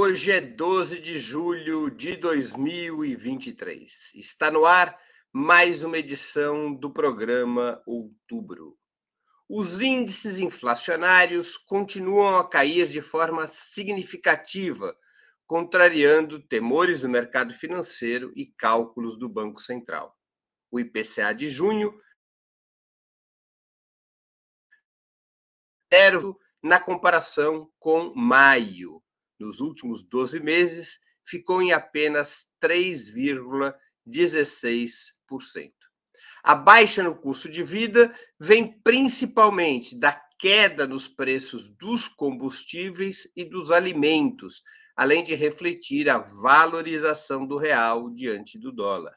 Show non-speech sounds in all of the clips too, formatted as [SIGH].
Hoje é 12 de julho de 2023. Está no ar mais uma edição do programa Outubro. Os índices inflacionários continuam a cair de forma significativa, contrariando temores do mercado financeiro e cálculos do Banco Central. O IPCA de junho zero na comparação com maio nos últimos 12 meses ficou em apenas 3,16%. A baixa no custo de vida vem principalmente da queda nos preços dos combustíveis e dos alimentos, além de refletir a valorização do real diante do dólar.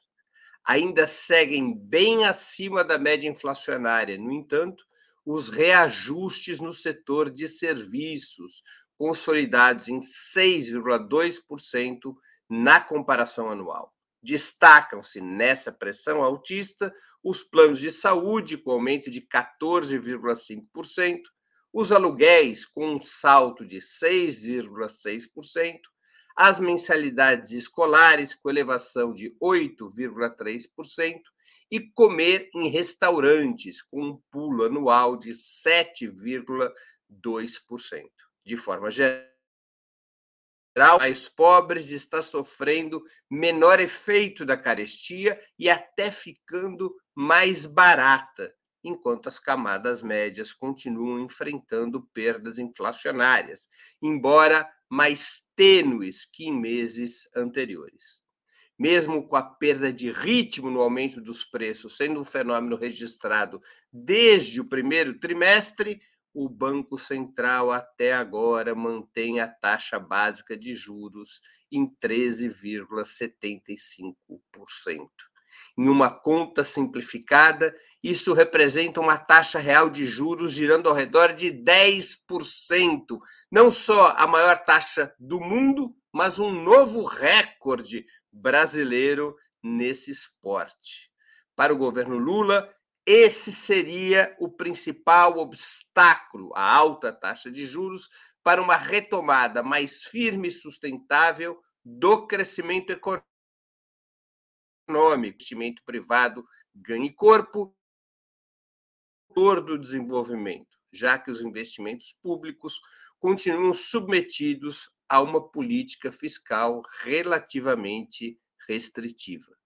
Ainda seguem bem acima da média inflacionária, no entanto, os reajustes no setor de serviços, consolidados em 6,2% na comparação anual. Destacam-se nessa pressão altista os planos de saúde, com aumento de 14,5%, os aluguéis, com um salto de 6,6%, as mensalidades escolares, com elevação de 8,3%, e comer em restaurantes, com um pulo anual de 7,2%. De forma geral, mais pobres está sofrendo menor efeito da carestia e até ficando mais barata, enquanto as camadas médias continuam enfrentando perdas inflacionárias, embora mais tênues que em meses anteriores. Mesmo com a perda de ritmo no aumento dos preços sendo um fenômeno registrado desde o primeiro trimestre, o Banco Central até agora mantém a taxa básica de juros em 13,75%. Em uma conta simplificada, isso representa uma taxa real de juros girando ao redor de 10%, não só a maior taxa do mundo, mas um novo recorde brasileiro nesse esporte. Para o governo Lula, esse seria o principal obstáculo, a alta taxa de juros, para uma retomada mais firme e sustentável do crescimento econômico. Investimento privado ganhe corpo do desenvolvimento, já que os investimentos públicos continuam submetidos a uma política fiscal relativamente restritiva.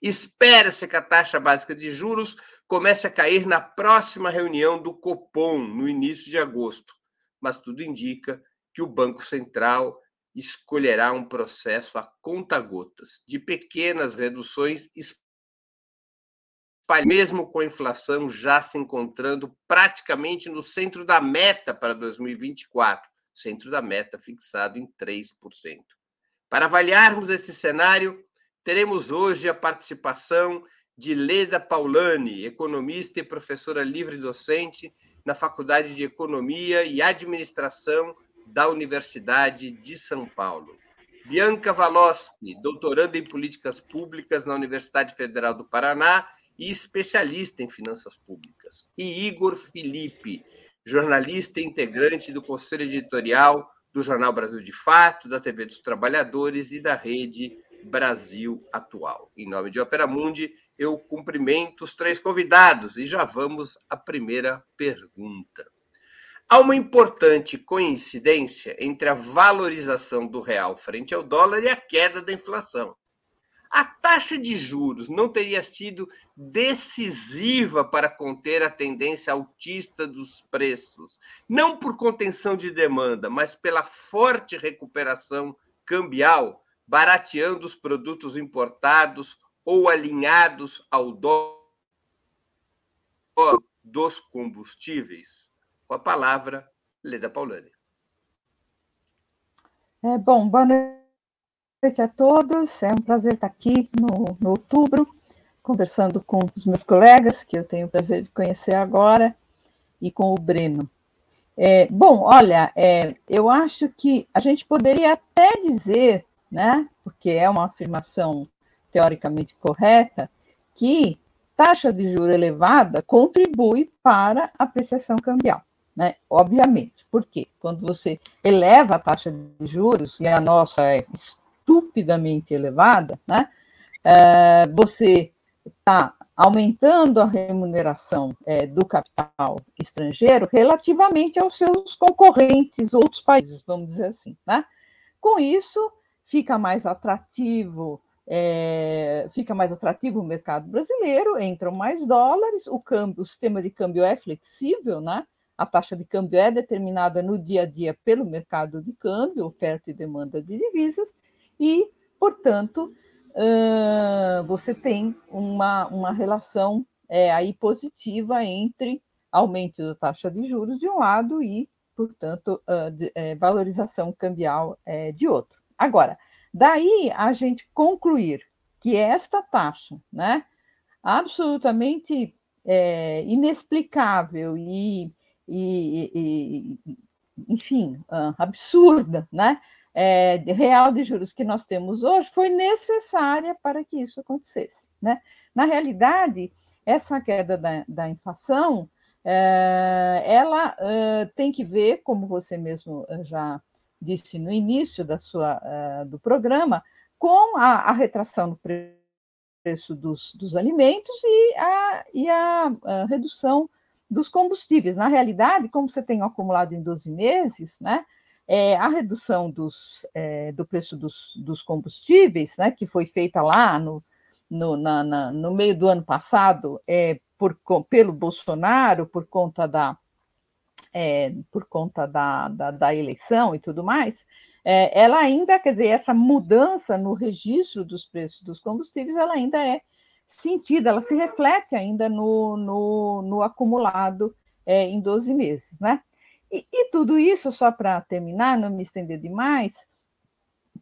Espera-se que a taxa básica de juros comece a cair na próxima reunião do Copom, no início de agosto, mas tudo indica que o Banco Central escolherá um processo a conta-gotas, de pequenas reduções, mesmo com a inflação já se encontrando praticamente no centro da meta para 2024, centro da meta fixado em 3%. Para avaliarmos esse cenário, teremos hoje a participação de Leda Paulani, economista e professora livre docente na Faculdade de Economia e Administração da Universidade de São Paulo. Bianca Valosky, doutoranda em políticas públicas na Universidade Federal do Paraná e especialista em finanças públicas. E Igor Felipe, jornalista e integrante do conselho editorial do Jornal Brasil de Fato, da TV dos Trabalhadores e da Rede Brasil Atual. Em nome de Opera Mundi, eu cumprimento os três convidados e já vamos à primeira pergunta. Há uma importante coincidência entre a valorização do real frente ao dólar e a queda da inflação. A taxa de juros não teria sido decisiva para conter a tendência altista dos preços, não por contenção de demanda, mas pela forte recuperação cambial barateando os produtos importados ou alinhados ao dólar dos combustíveis? Com a palavra, Leda Paulani. É, bom, boa noite a todos. É um prazer estar aqui no, no outubro, conversando com os meus colegas, que eu tenho o prazer de conhecer agora, e com o Breno. É, bom, olha, é, eu acho que a gente poderia até dizer né? porque é uma afirmação teoricamente correta, que taxa de juro elevada contribui para a apreciação cambial. né? Obviamente. Por quê? Quando você eleva a taxa de juros, e a nossa é estupidamente elevada, né? É, você está aumentando a remuneração é, do capital estrangeiro relativamente aos seus concorrentes, outros países, vamos dizer assim. Né? Com isso, fica mais atrativo é, fica mais atrativo o mercado brasileiro, entram mais dólares, o câmbio, o sistema de câmbio é flexível, né? A taxa de câmbio é determinada no dia a dia pelo mercado de câmbio, oferta e demanda de divisas, e, portanto, uh, você tem uma, uma relação é, aí positiva entre aumento da taxa de juros de um lado e, portanto, uh, de, é, valorização cambial é, de outro. Agora, daí a gente concluir que esta taxa, né, absolutamente é, inexplicável e, e, e, enfim, uh, absurda, né, é, real de juros que nós temos hoje foi necessária para que isso acontecesse. Né? Na realidade, essa queda da, da inflação, é, ela é, tem que ver, como você mesmo é, já disse no início da sua, é, do programa, com a, a retração do preço dos, dos alimentos e a, e a, a redução dos combustíveis. Na realidade, como você tem acumulado em 12 meses, né, é, a redução dos, é, do preço dos, dos, combustíveis, né, que foi feita lá no, no, na, na, no meio do ano passado é, por, pelo Bolsonaro, por conta da, é, por conta da, da, da, eleição e tudo mais, é, ela ainda, quer dizer, essa mudança no registro dos preços dos combustíveis, ela ainda é sentida, ela se reflete ainda no, no, no acumulado é, em 12 meses, né? E, e tudo isso, só para terminar, não me estender demais,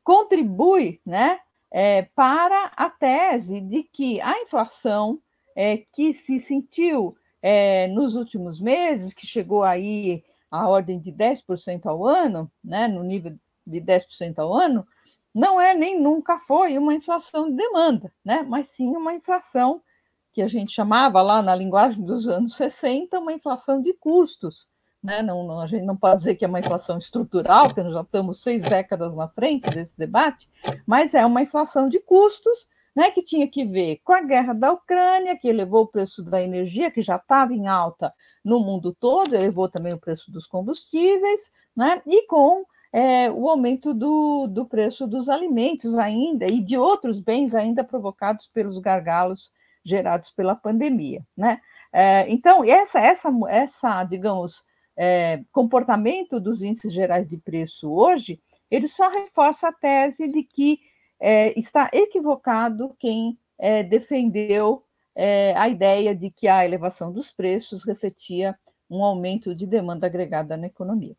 contribui né, é, para a tese de que a inflação é, que se sentiu é, nos últimos meses, que chegou aí a ordem de 10% ao ano, né, no nível de 10% ao ano, não é nem nunca foi uma inflação de demanda, né, mas sim uma inflação que a gente chamava lá na linguagem dos anos 60, uma inflação de custos, né? Não, não, a gente não pode dizer que é uma inflação estrutural, porque nós já estamos seis décadas na frente desse debate, mas é uma inflação de custos né, que tinha que ver com a guerra da Ucrânia, que elevou o preço da energia, que já estava em alta no mundo todo, elevou também o preço dos combustíveis, né, e com é, o aumento do, do preço dos alimentos ainda e de outros bens ainda provocados pelos gargalos gerados pela pandemia. Né? É, então, essa, essa, essa, digamos, é, comportamento dos índices gerais de preço hoje, ele só reforça a tese de que é, está equivocado quem é, defendeu é, a ideia de que a elevação dos preços refletia um aumento de demanda agregada na economia.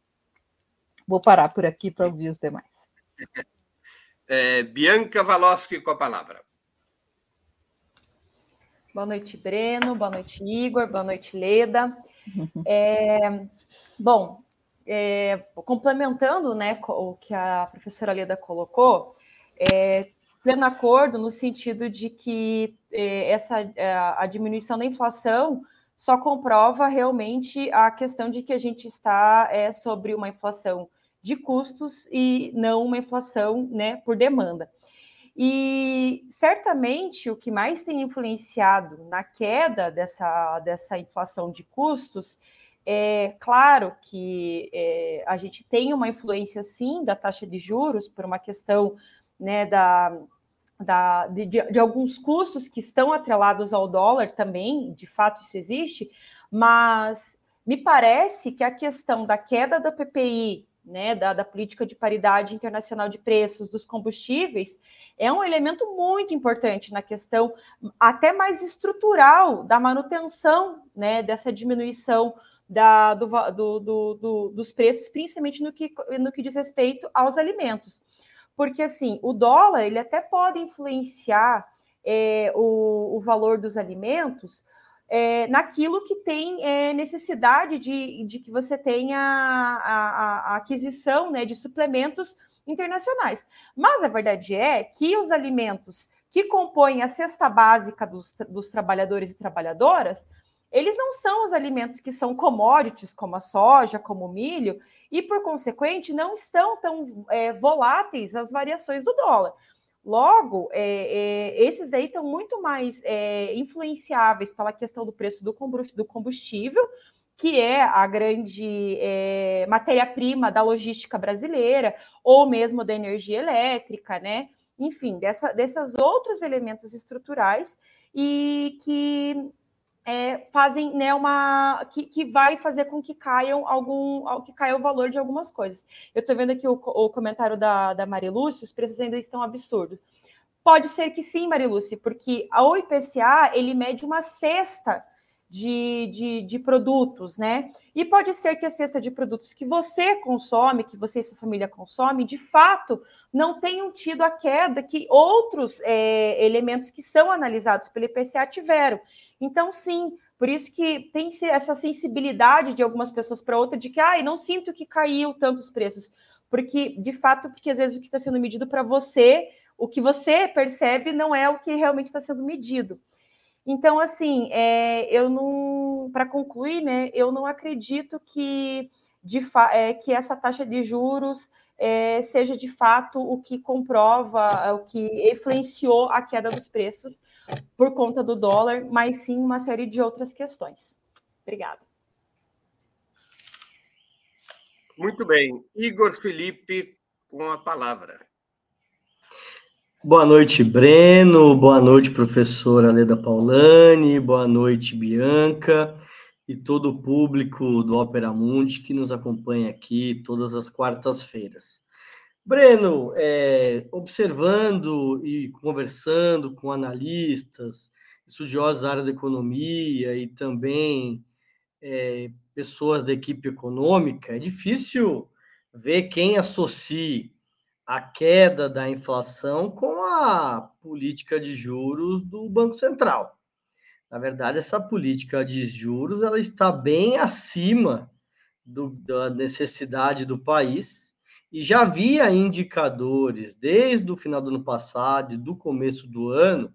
Vou parar por aqui para ouvir os demais. [LAUGHS] É, Bianca Valoschi com a palavra. Boa noite, Breno. Boa noite, Igor. Boa noite, Leda. É, Bom, é, complementando né, o que a professora Leda colocou, é, pleno acordo no sentido de que é, essa é, a diminuição da inflação só comprova realmente a questão de que a gente está é, sobre uma inflação de custos e não uma inflação né, por demanda. E certamente o que mais tem influenciado na queda dessa, dessa inflação de custos é claro que é, a gente tem uma influência, sim, da taxa de juros, por uma questão né, da, da, de, de, alguns custos que estão atrelados ao dólar também, de fato isso existe, mas me parece que a questão da queda da PPI, né, da, da, política de paridade internacional de preços dos combustíveis, é um elemento muito importante na questão até mais estrutural da manutenção né, dessa diminuição da, do, do, do, dos preços, principalmente no que, no que diz respeito aos alimentos. Porque, assim, o dólar, ele até pode influenciar é, o, o valor dos alimentos, é, naquilo que tem é, necessidade de, de que você tenha a, a, a, aquisição né, de suplementos internacionais. Mas a verdade é que os alimentos que compõem a cesta básica dos, dos trabalhadores e trabalhadoras, eles não são os alimentos que são commodities, como a soja, como o milho, e, por consequente, não estão tão é, voláteis as variações do dólar. Logo, é, é, esses daí estão muito mais é, influenciáveis pela questão do preço do combustível, que é a grande é, matéria-prima da logística brasileira, ou mesmo da energia elétrica, né? Enfim, dessa, desses outros elementos estruturais e que é, fazem né, uma que, que vai fazer com que caiam algum que caia o valor de algumas coisas. Eu estou vendo aqui o, o, comentário da, da Marilúcia, os preços ainda estão absurdos. Pode ser que sim, Marilúcia, porque o IPCA ele mede uma cesta de, de, de, produtos, né? E pode ser que a cesta de produtos que você consome, que você e sua família consome, de fato não tenham tido a queda que outros é, elementos que são analisados pelo IPCA tiveram. Então, sim, por isso que tem essa sensibilidade de algumas pessoas para outra de que, ah, não sinto que caiu tantos preços. Porque, de fato, porque às vezes o que está sendo medido para você, o que você percebe não é o que realmente está sendo medido. Então, assim, é, eu não, para concluir, né, eu não acredito que, de é, que essa taxa de juros é, seja de fato o que comprova, é, o que influenciou a queda dos preços por conta do dólar, mas sim uma série de outras questões. Obrigada. Muito bem. Igor Felipe, com a palavra. Boa noite, Breno. Boa noite, professora Leda Paulani. Boa noite, Bianca e todo o público do Opera Mundi que nos acompanha aqui todas as quartas-feiras. Breno, é, observando e conversando com analistas, estudiosos da área da economia e também é, pessoas da equipe econômica, é difícil ver quem associe a queda da inflação com a política de juros do Banco Central. Na verdade, essa política de juros ela está bem acima do, da necessidade do país e já havia indicadores desde o final do ano passado e do começo do ano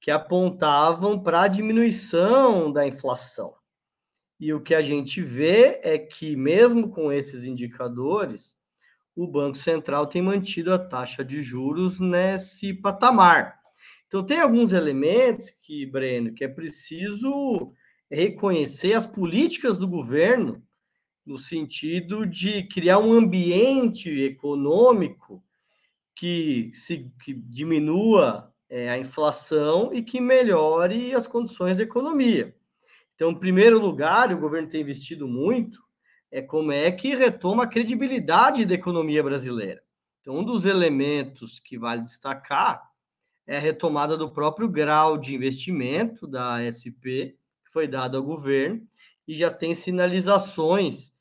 que apontavam para a diminuição da inflação. E o que a gente vê é que, mesmo com esses indicadores, o Banco Central tem mantido a taxa de juros nesse patamar. Então, tem alguns elementos que, Breno, que é preciso reconhecer as políticas do governo no sentido de criar um ambiente econômico que, se, que diminua é, a inflação e que melhore as condições da economia. Então, em primeiro lugar, o governo tem investido muito é como é que retoma a credibilidade da economia brasileira. Então, um dos elementos que vale destacar é a retomada do próprio grau de investimento da SP, que foi dado ao governo, e já tem sinalizações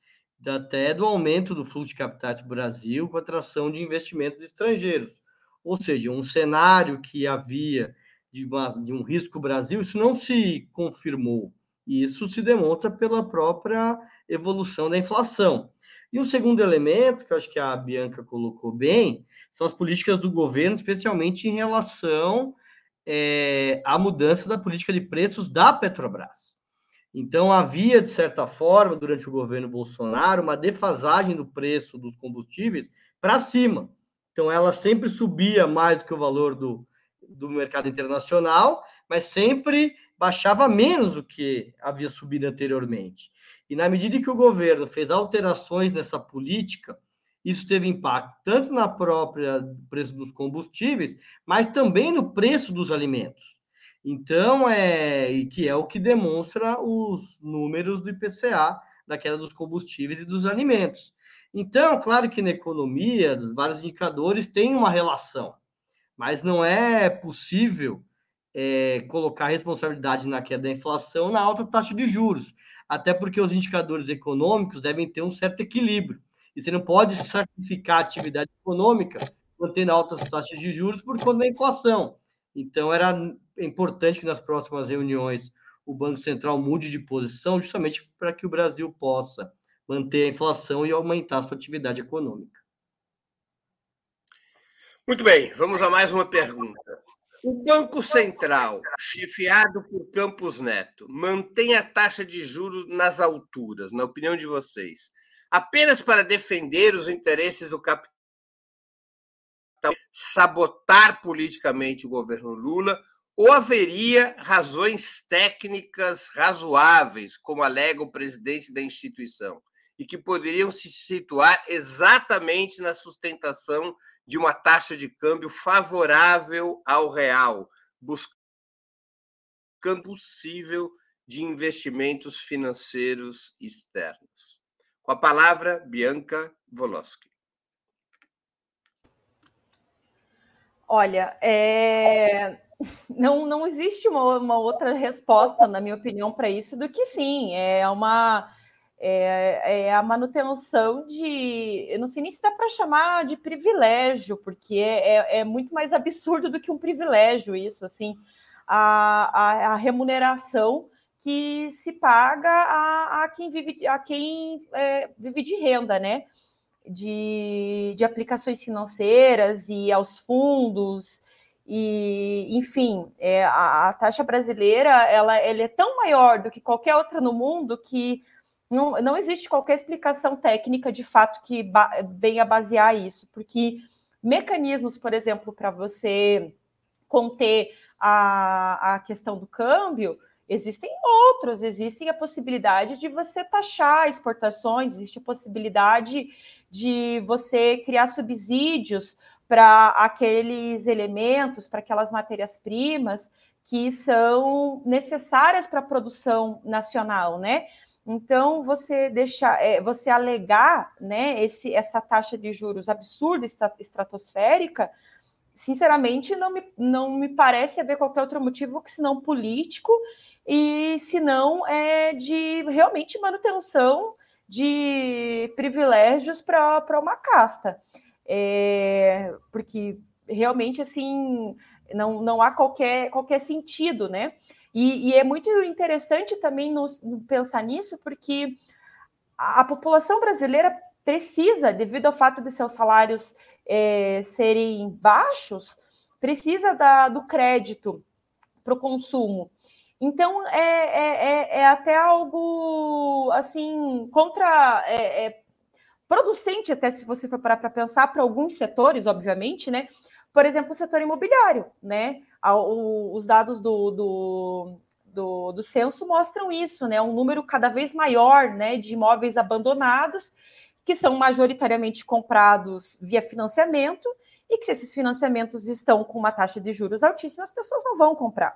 até do aumento do fluxo de capitais para o Brasil com atração de investimentos estrangeiros. Ou seja, um cenário que havia de, uma, de um risco Brasil, isso não se confirmou. E isso se demonstra pela própria evolução da inflação. E um segundo elemento, que eu acho que a Bianca colocou bem, são as políticas do governo, especialmente em relação é, à mudança da política de preços da Petrobras. Então, havia, de certa forma, durante o governo Bolsonaro, uma defasagem do preço dos combustíveis para cima. Então, ela sempre subia mais do que o valor do, do mercado internacional, mas sempre baixava menos do que havia subido anteriormente. E na medida que o governo fez alterações nessa política, isso teve impacto tanto na própria preço dos combustíveis, mas também no preço dos alimentos. Então, é e que é o que demonstra os números do IPCA, da queda dos combustíveis e dos alimentos. Então, claro que na economia, vários indicadores têm uma relação, mas não é possível é, colocar responsabilidade na queda da inflação na alta taxa de juros, até porque os indicadores econômicos devem ter um certo equilíbrio. E você não pode sacrificar a atividade econômica mantendo altas taxas de juros por conta da inflação. Então, era importante que nas próximas reuniões o Banco Central mude de posição, justamente para que o Brasil possa manter a inflação e aumentar a sua atividade econômica. Muito bem, vamos a mais uma pergunta. O Banco Central, chefiado por Campos Neto, mantém a taxa de juros nas alturas, na opinião de vocês, apenas para defender os interesses do capital, sabotar politicamente o governo Lula, ou haveria razões técnicas razoáveis, como alega o presidente da instituição, e que poderiam se situar exatamente na sustentação de uma taxa de câmbio favorável ao real, buscando possível de investimentos financeiros externos. Com a palavra, Bianca Voloski. Olha, é... não, não existe uma, uma outra resposta, na minha opinião, para isso do que sim. É uma é, é, a manutenção de. Eu não sei nem se dá para chamar de privilégio, porque é, é, é, muito mais absurdo do que um privilégio, isso, assim, a, a, a remuneração que se paga a, a quem vive, a quem é, vive de renda, né? De, de aplicações financeiras e aos fundos e enfim é, a, a, taxa brasileira ela, ela é tão maior do que qualquer outra no mundo que não, não existe qualquer explicação técnica de fato que ba venha basear isso, porque mecanismos, por exemplo, para você conter a, a questão do câmbio, existem outros, existem a possibilidade de você taxar exportações, existe a possibilidade de você criar subsídios para aqueles elementos, para aquelas matérias-primas que são necessárias para a produção nacional, né? Então, você deixar, é, você alegar né, esse, essa taxa de juros absurda, estratosférica, sinceramente, não me, não me parece haver qualquer outro motivo que senão político e senão é de realmente manutenção de privilégios para uma casta. É, porque realmente assim não, não há qualquer, qualquer sentido, né? E, e é muito interessante também no, no pensar nisso, porque a, a, população brasileira precisa, devido ao fato de seus salários é, serem baixos, precisa da, do crédito para o consumo. Então é, é, é, é, até algo assim contra é, é, producente, até se você for parar para pensar, para alguns setores, obviamente, né? Por exemplo, o setor imobiliário, né? Os dados do, do, do, do censo mostram isso, né? Um número cada vez maior né, de imóveis abandonados, que são majoritariamente comprados via financiamento, e que se esses financiamentos estão com uma taxa de juros altíssima, as pessoas não vão comprar.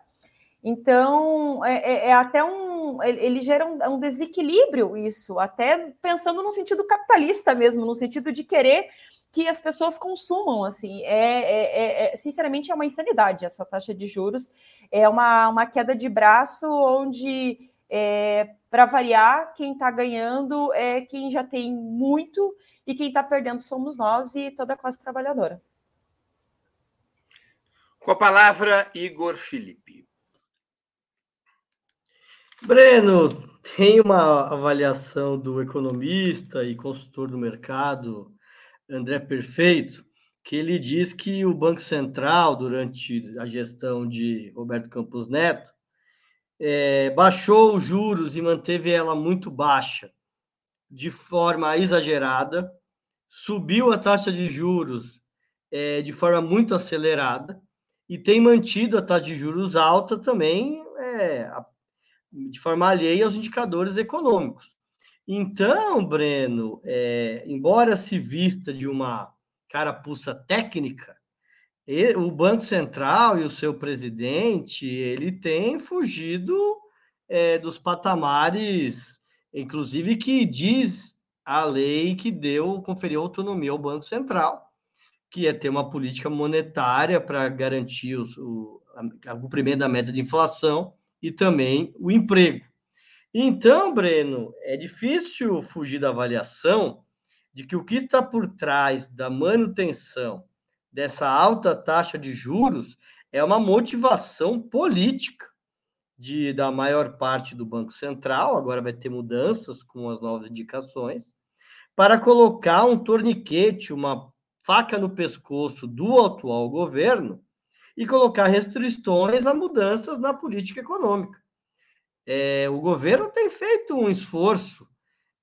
Então, é, é, é até um. Ele gera um, um desequilíbrio, isso, até pensando no sentido capitalista mesmo, no sentido de querer que as pessoas consumam, assim, é, é, é, é, sinceramente é uma insanidade essa taxa de juros, é uma, uma queda de braço onde, é, para variar, quem está ganhando é quem já tem muito e quem está perdendo somos nós e toda a classe trabalhadora. Com a palavra, Igor Felipe. Breno, tem uma avaliação do economista e consultor do mercado André Perfeito, que ele diz que o Banco Central, durante a gestão de Roberto Campos Neto, é, baixou os juros e manteve ela muito baixa, de forma exagerada, subiu a taxa de juros é, de forma muito acelerada e tem mantido a taxa de juros alta também é, de forma alheia aos indicadores econômicos. Então, Breno, é, embora se vista de uma carapuça técnica, o Banco Central e o seu presidente, ele tem fugido é, dos patamares, inclusive que diz a lei que deu, conferiu autonomia ao Banco Central, que é ter uma política monetária para garantir o, o cumprimento da meta de inflação e também o emprego. Então, Breno, é difícil fugir da avaliação de que o que está por trás da manutenção dessa alta taxa de juros é uma motivação política de, da maior parte do Banco Central, agora vai ter mudanças com as novas indicações, para colocar um torniquete, uma faca no pescoço do atual governo e colocar restrições a mudanças na política econômica. É, o governo tem feito um esforço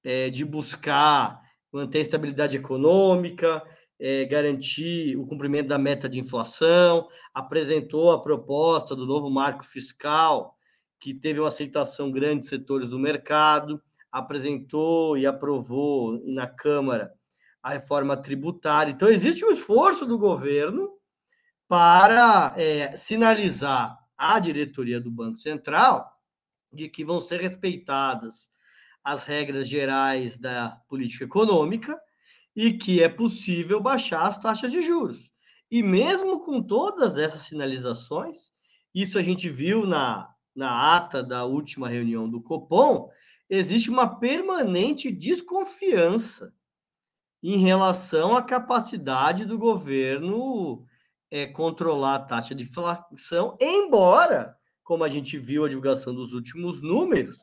é, de buscar manter a estabilidade econômica, é, garantir o cumprimento da meta de inflação, apresentou a proposta do novo marco fiscal, que teve uma aceitação grande de setores do mercado, apresentou e aprovou na Câmara a reforma tributária. Então, existe um esforço do governo para é, sinalizar à diretoria do Banco Central de que vão ser respeitadas as regras gerais da política econômica e que é possível baixar as taxas de juros. E mesmo com todas essas sinalizações, isso a gente viu na, na ata da última reunião do Copom, existe uma permanente desconfiança em relação à capacidade do governo é, controlar a taxa de inflação, embora, como a gente viu a divulgação dos últimos números,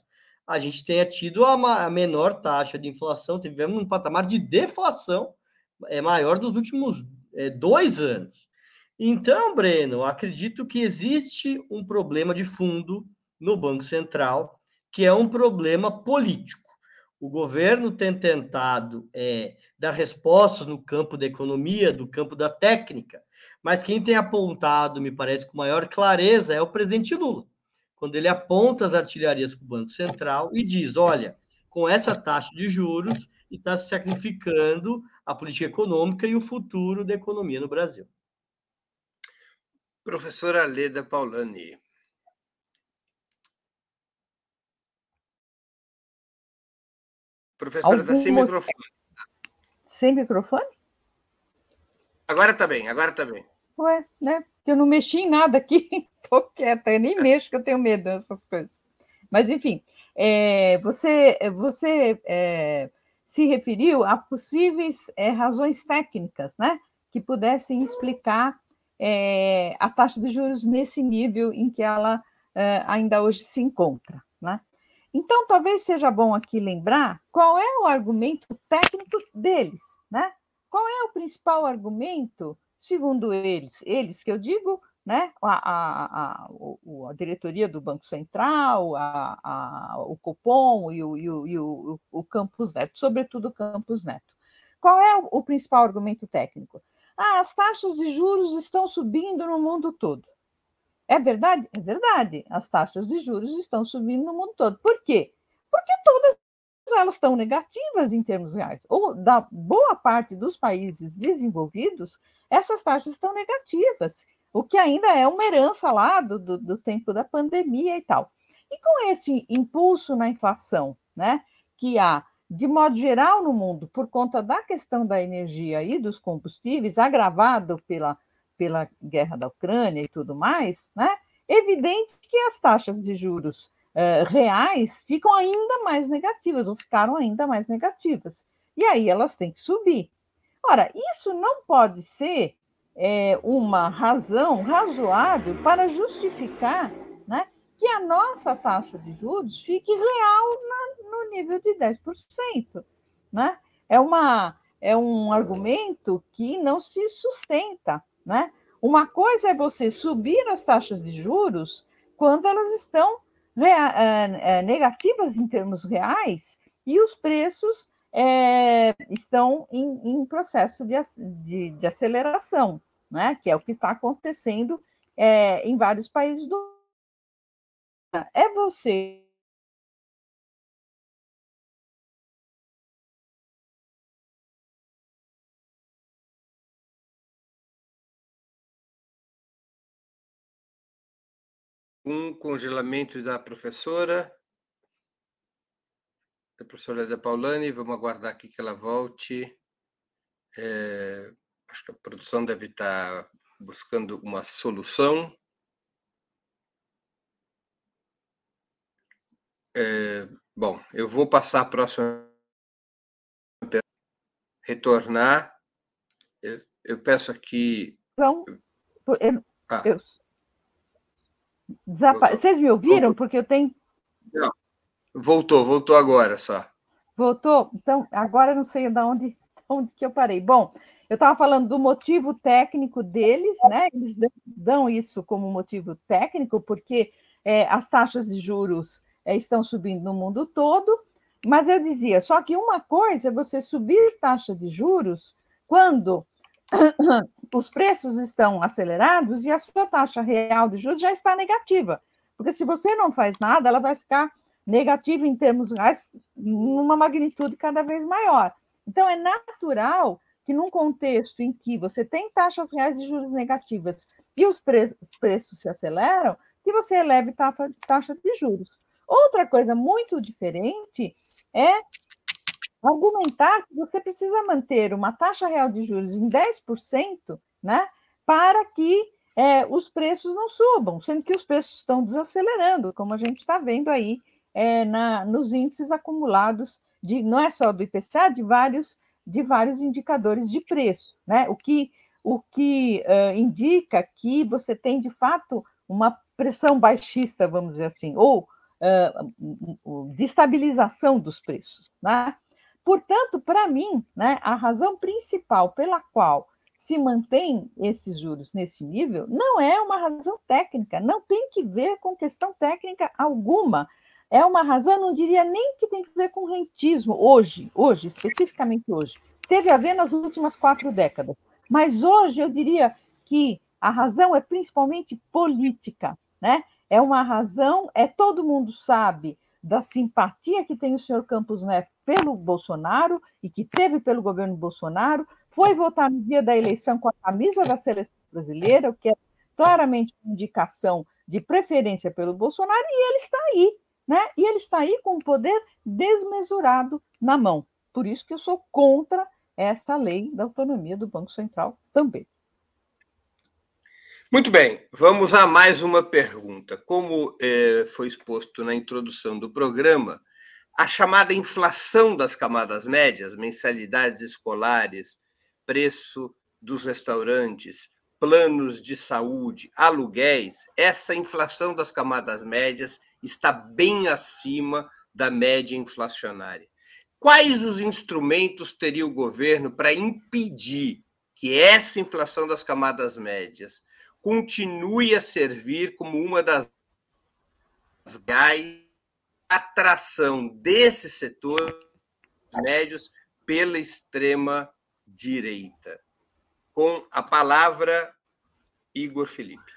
a gente tenha tido a, a menor taxa de inflação, tivemos um patamar de deflação é, maior dos últimos é, dois anos. Então, Breno, acredito que existe um problema de fundo no Banco Central, que é um problema político. O governo tem tentado é, dar respostas no campo da economia, do campo da técnica, mas quem tem apontado, me parece, com maior clareza é o presidente Lula quando ele aponta as artilharias para o Banco Central e diz: olha, com essa taxa de juros, está sacrificando a política econômica e o futuro da economia no Brasil. Professora Leda Paulani. Professora, está sem microfone. Sem microfone? Agora está bem, agora está bem. Ué, né? Porque eu não mexi em nada aqui. [LAUGHS] Estou quieta, eu nem mexo, que eu tenho medo dessas coisas. Mas, enfim, é, você, você é, se referiu a possíveis é, razões técnicas, né? Que pudessem explicar é, a taxa de juros nesse nível em que ela é, ainda hoje se encontra, né? Então, talvez seja bom aqui lembrar qual é o argumento técnico deles, né? Qual é o principal argumento Segundo eles, eles que eu digo, né, a, a, a, a diretoria do Banco Central, a, o Copom e o, e o, e o, o Campus Neto, sobretudo o Campus Neto. Qual é o, o principal argumento técnico? Ah, as taxas de juros estão subindo no mundo todo. É verdade? É verdade. As taxas de juros estão subindo no mundo todo. Por quê? Porque todas elas estão negativas em termos reais. Ou da boa parte dos países desenvolvidos, essas taxas estão negativas, o que ainda é uma herança lá do, do, do tempo da pandemia e tal. E com esse impulso na inflação, né, que há de modo geral no mundo, por conta da questão da energia e dos combustíveis, agravado pela, pela guerra da Ucrânia e tudo mais, né, evidente que as taxas de juros uh, reais ficam ainda mais negativas, ou ficaram ainda mais negativas. E aí elas têm que subir. Ora, isso não pode ser é, uma razão razoável para justificar né, que a nossa taxa de juros fique real na, no nível de 10%. Né? É, uma, é um argumento que não se sustenta. Né? Uma coisa é você subir as taxas de juros quando elas estão é, é, negativas em termos reais e os preços é, estão em, em processo de, de, de, aceleração, né? que é o que está acontecendo é, em vários países do mundo. É você um congelamento da professora da professora Leda Paulani. Vamos aguardar aqui que ela volte. É, acho que a produção deve estar buscando uma solução. É, bom, eu vou passar a próxima retornar. Eu, eu peço aqui. Então, eu, ah. eu, desapa... Vocês me ouviram? Porque eu tenho. Não. Voltou, voltou agora só. Voltou? Então, agora eu não sei de onde, [LAUGHS] onde que eu parei. Bom, eu estava falando do motivo técnico deles, né? Eles dão isso como motivo técnico, porque é, as taxas de juros é, estão subindo no mundo todo, mas eu dizia, só que uma coisa é você subir taxa de juros quando [CLEARS THROAT] os preços estão acelerados e a sua taxa real de juros já está negativa. Porque se você não faz nada, ela vai ficar negativa em termos reais, numa magnitude cada vez maior. Então, é natural que, num contexto em que você tem taxas reais de juros negativas e os preços, preços se aceleram, que você eleve taxa de juros. Outra coisa muito diferente é argumentar que você precisa manter uma taxa real de juros em 10%, né, para que é, os preços não subam, sendo que os preços estão desacelerando, como a gente está vendo aí é, na, nos índices acumulados, de, não é só do IPCA, de vários, de vários indicadores de preço, né? o que, o que uh, indica que você tem, de fato, uma pressão baixista, vamos dizer assim, ou uh, de estabilização dos preços. Né? Portanto, para mim, né, a razão principal pela qual se mantém esses juros nesse nível não é uma razão técnica, não tem que ver com questão técnica alguma. É uma razão, não diria nem que tem que ver com rentismo, hoje, hoje, especificamente hoje. Teve a ver nas últimas quatro décadas. Mas hoje eu diria que a razão é principalmente política, né? É uma razão, é todo mundo sabe da simpatia que tem o senhor Campos Neto pelo Bolsonaro e que teve pelo governo Bolsonaro, foi votar no dia da eleição com a camisa da seleção brasileira, o que é claramente uma indicação de preferência pelo Bolsonaro, e ele está aí, né? E ele está aí com um poder desmesurado na mão. Por isso que eu sou contra essa lei da autonomia do Banco Central também. Muito bem, vamos a mais uma pergunta. Como eh, foi exposto na introdução do programa, a chamada inflação das camadas médias, mensalidades escolares, preço dos restaurantes, planos de saúde, aluguéis, essa inflação das camadas médias está bem acima da média inflacionária. Quais os instrumentos teria o governo para impedir que essa inflação das camadas médias continue a servir como uma das atração desse setor médios pela extrema direita. Com a palavra Igor Felipe.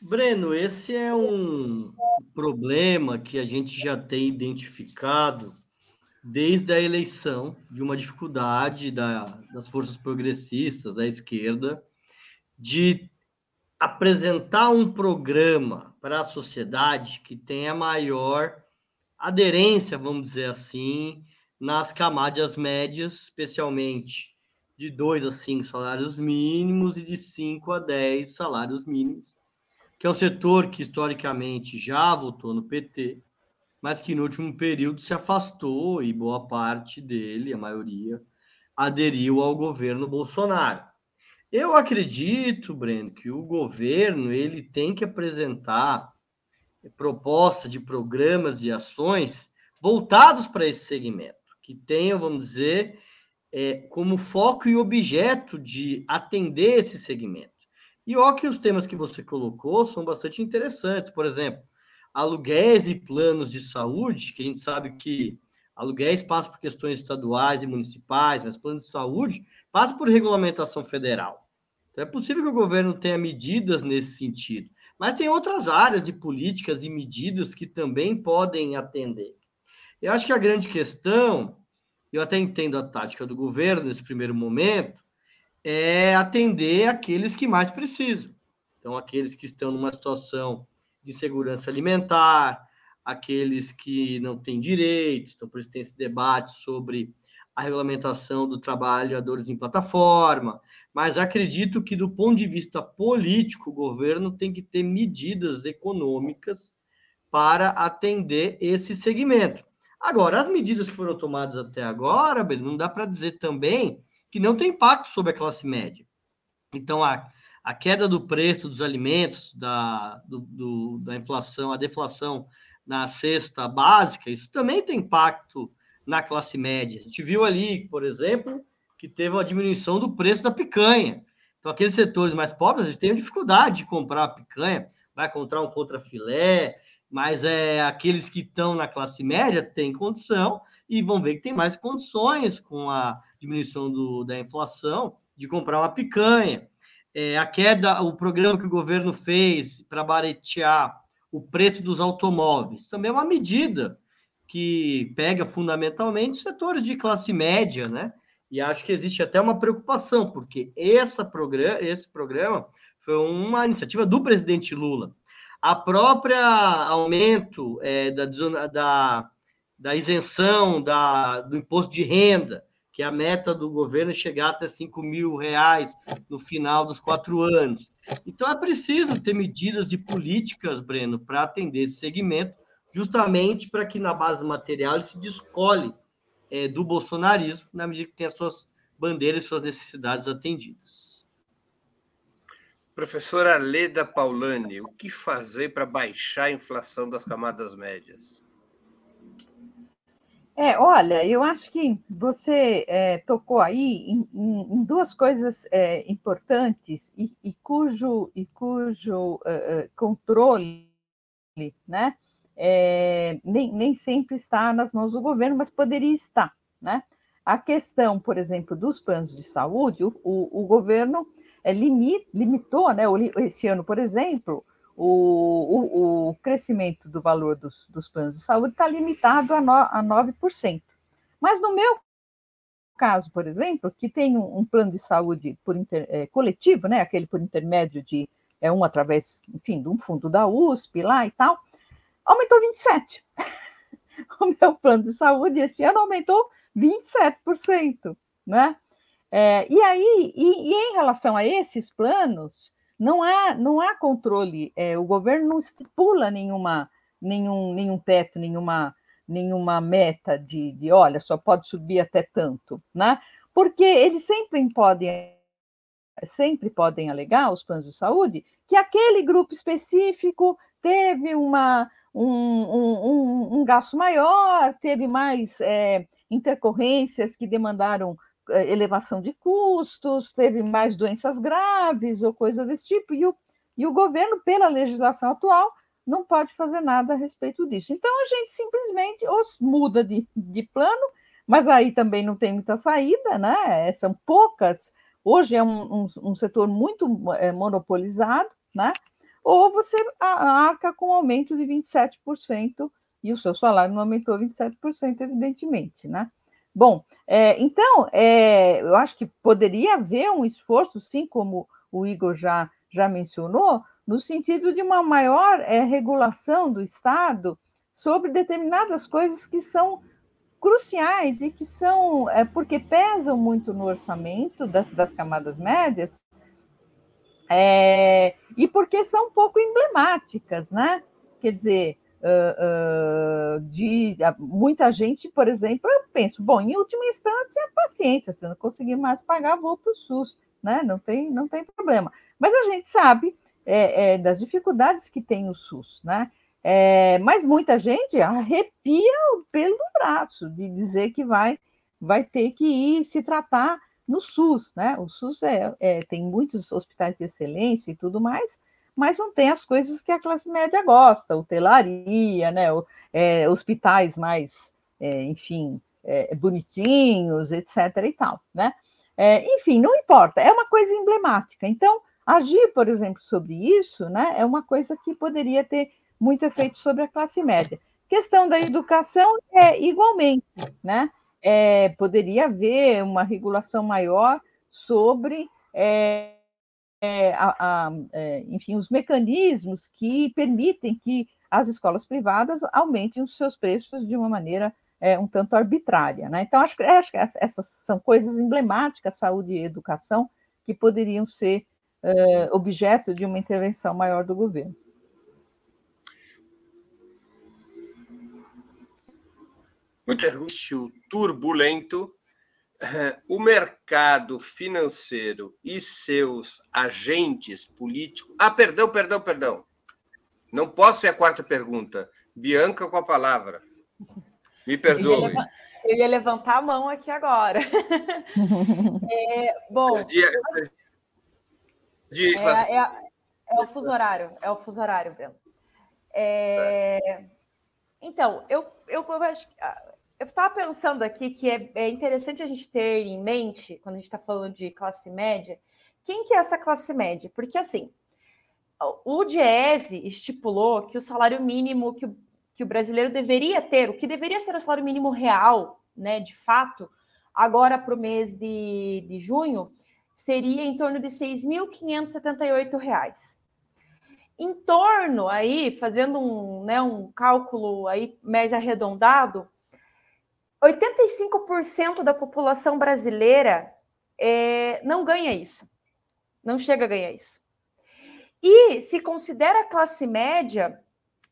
Breno, esse é um problema que a gente já tem identificado desde a eleição de uma dificuldade da, das forças progressistas, da esquerda, de apresentar um programa para a sociedade que tenha maior aderência, vamos dizer assim, nas camadas médias, especialmente de 2 a 5 salários mínimos e de 5 a 10 salários mínimos, que é um setor que historicamente já votou no PT, mas que no último período se afastou e boa parte dele, a maioria, aderiu ao governo Bolsonaro. Eu acredito, Breno, que o governo ele tem que apresentar proposta de programas e ações voltados para esse segmento, que tenham, vamos dizer, é, como foco e objeto de atender esse segmento. E ó que os temas que você colocou são bastante interessantes. Por exemplo, aluguéis e planos de saúde, que a gente sabe que aluguéis passa por questões estaduais e municipais, mas planos de saúde passa por regulamentação federal. Então é possível que o governo tenha medidas nesse sentido, mas tem outras áreas de políticas e medidas que também podem atender. Eu acho que a grande questão, eu até entendo a tática do governo nesse primeiro momento, é atender aqueles que mais precisam. Então, aqueles que estão numa situação de segurança alimentar, aqueles que não têm direitos, então por isso tem esse debate sobre a regulamentação do trabalhadores em plataforma, mas acredito que do ponto de vista político, o governo tem que ter medidas econômicas para atender esse segmento. Agora, as medidas que foram tomadas até agora, não dá para dizer também que não tem impacto sobre a classe média. Então, a, a queda do preço dos alimentos, da, do, do, da inflação, a deflação na cesta básica, isso também tem impacto na classe média. A gente viu ali, por exemplo, que teve uma diminuição do preço da picanha. Então, aqueles setores mais pobres, eles têm dificuldade de comprar a picanha, vai encontrar um contrafilé, mas é aqueles que estão na classe média têm condição e vão ver que tem mais condições com a diminuição do, da inflação de comprar uma picanha. É, a queda, o programa que o governo fez para baratear o preço dos automóveis, também é uma medida que pega fundamentalmente setores de classe média, né? E acho que existe até uma preocupação, porque essa programa, esse programa foi uma iniciativa do presidente Lula. A própria aumento é, da, da, da isenção da, do imposto de renda, que é a meta do governo é chegar até 5 mil reais no final dos quatro anos. Então é preciso ter medidas e políticas, Breno, para atender esse segmento, justamente para que na base material ele se descole é, do bolsonarismo, na medida que tem as suas bandeiras e suas necessidades atendidas. Professora Leda Paulani, o que fazer para baixar a inflação das camadas médias? É, olha, eu acho que você é, tocou aí em, em, em duas coisas é, importantes e, e, cujo, e cujo uh, controle né, é, nem, nem sempre está nas mãos do governo, mas poderia estar. Né? A questão, por exemplo, dos planos de saúde, o, o, o governo é, limit, limitou, né, esse ano, por exemplo, o, o, o crescimento do valor dos, dos planos de saúde está limitado a, no, a 9%. Mas no meu caso, por exemplo, que tem um, um plano de saúde por inter, é, coletivo, né, aquele por intermédio de é um através, enfim, de um fundo da USP lá e tal, aumentou 27. [LAUGHS] o meu plano de saúde esse ano aumentou 27%, né? É, e aí, e, e, em relação a esses planos, não há, não há controle, é, o governo não estipula nenhuma, nenhum, nenhum teto, nenhuma, nenhuma meta de, de, olha, só pode subir até tanto, né? Porque eles sempre podem, sempre podem alegar, os planos de saúde, que aquele grupo específico teve uma, um, um, um, gasto maior, teve mais é, intercorrências que demandaram elevação de custos, teve mais doenças graves ou coisa desse tipo, e o, e o governo, pela legislação atual, não pode fazer nada a respeito disso. Então, a gente simplesmente os muda de, de plano, mas aí também não tem muita saída, né? São poucas. Hoje é um, um, um setor muito é, monopolizado, né? Ou você arca com um aumento de 27% e o seu salário não aumentou 27%, evidentemente, né? Bom, é, então, é, eu acho que poderia haver um esforço, sim, como o Igor já, já mencionou, no sentido de uma maior é, regulação do Estado sobre determinadas coisas que são cruciais e que são, é, porque pesam muito no orçamento das, das camadas médias, é, e porque são um pouco emblemáticas, né? Quer dizer, uh, uh, de muita gente, por exemplo, eu penso, bom, em última instância, paciência, se não conseguir mais pagar, vou para o SUS, né? Não tem, não tem problema. Mas a gente sabe é, é, das dificuldades que tem o SUS, né? É, mas muita gente arrepia o pelo braço de dizer que vai, vai ter que ir se tratar no SUS, né? O SUS é, é, tem muitos hospitais de excelência e tudo mais, mas não tem as coisas que a classe média gosta, hotelaria, né? É, hospitais mais, é, enfim, é, bonitinhos, etc. e tal, né? É, enfim, não importa, é uma coisa emblemática. Então, agir, por exemplo, sobre isso, né, é uma coisa que poderia ter muito efeito sobre a classe média. Questão da educação é igualmente, né? É, poderia haver uma regulação maior sobre é, é, a, a, é, enfim, os mecanismos que permitem que as escolas privadas aumentem os seus preços de uma maneira é, um tanto arbitrária. Né? Então, acho, acho, que essas são coisas emblemáticas, saúde e educação, que poderiam ser é, objeto de uma intervenção maior do governo. Muito turbulento o mercado financeiro e seus agentes políticos. Ah, perdão, perdão, perdão. Não posso ser a quarta pergunta. Bianca com a palavra. Me perdoe. eu ia levantar a mão aqui agora. [LAUGHS] é, bom. Dia, dia, é, é, é, o fuso horário, é o fuso horário, Belo. É, então, eu, eu, eu acho eu estava pensando aqui que é, é, interessante a gente ter em mente, quando a gente está falando de classe média, quem que é essa classe média? Porque, assim, o Diese estipulou que o salário mínimo que o, que o brasileiro deveria ter, o que deveria ser o salário mínimo real, né, de fato, agora para o mês de, de junho, seria em torno de R$ 6.578. Em torno aí, fazendo um, né, um cálculo aí mais arredondado, 85% da população brasileira é, não ganha isso, não chega a ganhar isso. E se considera classe média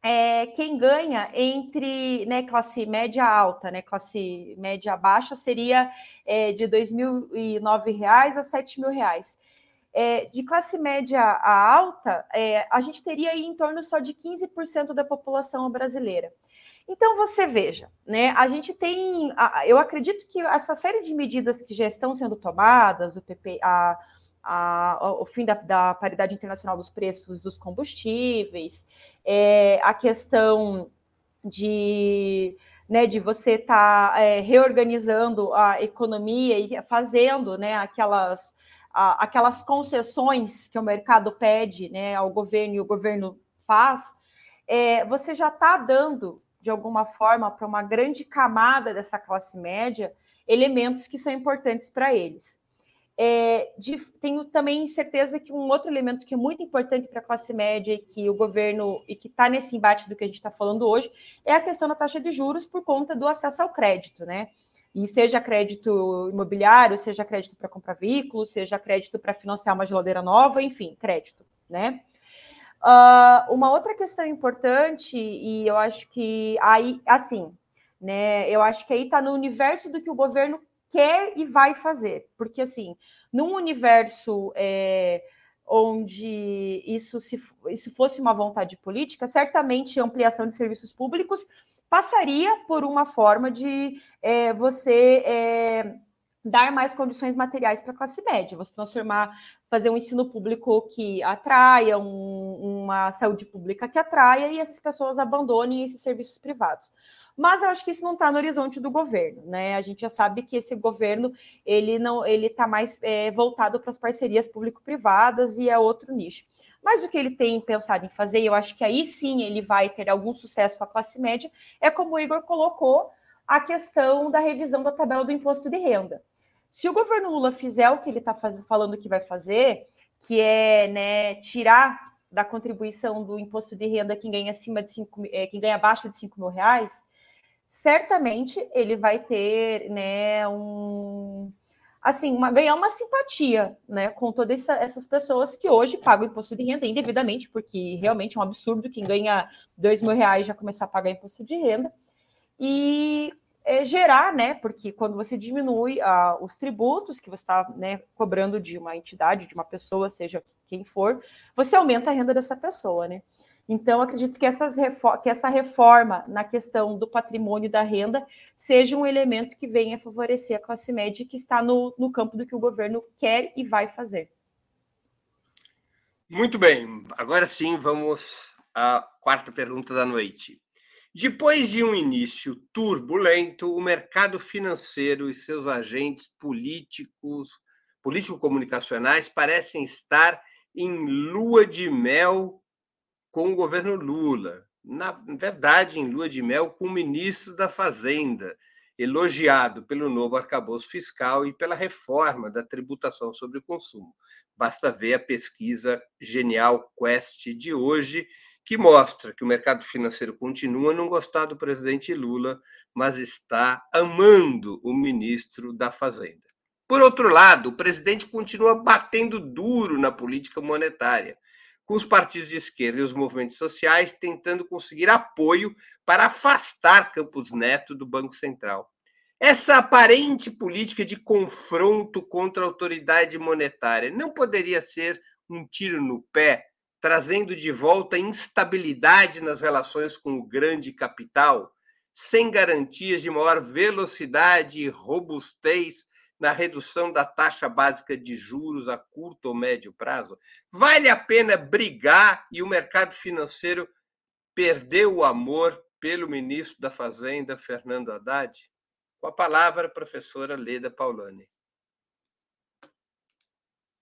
é, quem ganha entre né, classe média alta, né, classe média baixa seria é, de R$ 2.009 a R$ 7.000. É, de classe média a alta, é, a gente teria em torno só de 15% da população brasileira. Então você veja, né? A gente tem, eu acredito que essa série de medidas que já estão sendo tomadas, o PP, a, a, o fim da, da, paridade internacional dos preços dos combustíveis, é, a questão de, né, de você estar tá, é, reorganizando a economia e fazendo né, aquelas, a, aquelas concessões que o mercado pede né, ao governo e o governo faz, é, você já está dando de alguma forma, para uma grande camada dessa classe média, elementos que são importantes para eles. É, de, tenho também certeza que um outro elemento que é muito importante para a classe média e que o governo e que está nesse embate do que a gente está falando hoje é a questão da taxa de juros por conta do acesso ao crédito, né? E seja crédito imobiliário, seja crédito para comprar veículos, seja crédito para financiar uma geladeira nova, enfim, crédito, né? Uh, uma outra questão importante, e eu acho que aí, assim, né? Eu acho que aí está no universo do que o governo quer e vai fazer, porque assim, num universo é, onde isso se isso fosse uma vontade política, certamente a ampliação de serviços públicos passaria por uma forma de é, você é, dar mais condições materiais para a classe média, você transformar, fazer um ensino público que atraia, um, uma saúde pública que atraia e essas pessoas abandonem esses serviços privados. Mas eu acho que isso não está no horizonte do governo, né? A gente já sabe que esse governo ele não ele está mais é, voltado para as parcerias público-privadas e é outro nicho. Mas o que ele tem pensado em fazer, e eu acho que aí sim ele vai ter algum sucesso com a classe média, é como o Igor colocou, a questão da revisão da tabela do imposto de renda. Se o governo Lula fizer o que ele está falando que vai fazer, que é né, tirar da contribuição do imposto de renda quem ganha acima de 5, é, quem ganha abaixo de 5 mil reais, certamente ele vai ter né, um assim, uma, ganhar uma simpatia né, com todas essa, essas pessoas que hoje pagam imposto de renda indevidamente, porque realmente é um absurdo quem ganha 2 mil reais já começar a pagar imposto de renda. E é, gerar, né? Porque quando você diminui ah, os tributos que você está né, cobrando de uma entidade, de uma pessoa, seja quem for, você aumenta a renda dessa pessoa, né? Então, acredito que, que essa reforma na questão do patrimônio da renda seja um elemento que venha favorecer a classe média que está no, no campo do que o governo quer e vai fazer. Muito bem, agora sim vamos à quarta pergunta da noite. Depois de um início turbulento, o mercado financeiro e seus agentes políticos, político-comunicacionais parecem estar em lua de mel com o governo Lula. Na verdade, em lua de mel com o ministro da Fazenda, elogiado pelo novo arcabouço fiscal e pela reforma da tributação sobre o consumo. Basta ver a pesquisa Genial Quest de hoje, que mostra que o mercado financeiro continua a não gostar do presidente Lula, mas está amando o ministro da Fazenda. Por outro lado, o presidente continua batendo duro na política monetária, com os partidos de esquerda e os movimentos sociais tentando conseguir apoio para afastar Campos Neto do Banco Central. Essa aparente política de confronto contra a autoridade monetária não poderia ser um tiro no pé trazendo de volta instabilidade nas relações com o grande capital, sem garantias de maior velocidade e robustez na redução da taxa básica de juros a curto ou médio prazo? Vale a pena brigar e o mercado financeiro perder o amor pelo ministro da Fazenda, Fernando Haddad? Com a palavra, a professora Leda Paulani.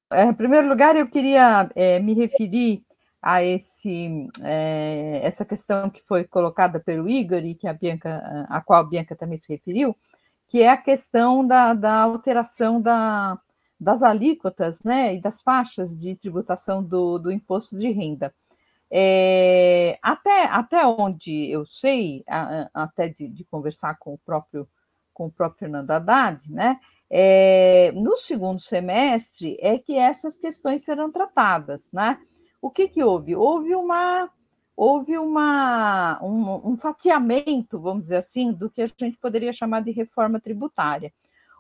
É, em primeiro lugar, eu queria é, me referir a esse, é, essa questão que foi colocada pelo Igor e que a Bianca, a qual a Bianca também se referiu, que é a questão da, da alteração da, das alíquotas né, e das faixas de tributação do, do imposto de renda. É, até, até onde eu sei, a, até de, de, conversar com o próprio com o próprio Fernando Haddad, né, é, no segundo semestre é que essas questões serão tratadas, né? O que, que houve? Houve uma houve uma, um, um fatiamento, vamos dizer assim, do que a gente poderia chamar de reforma tributária.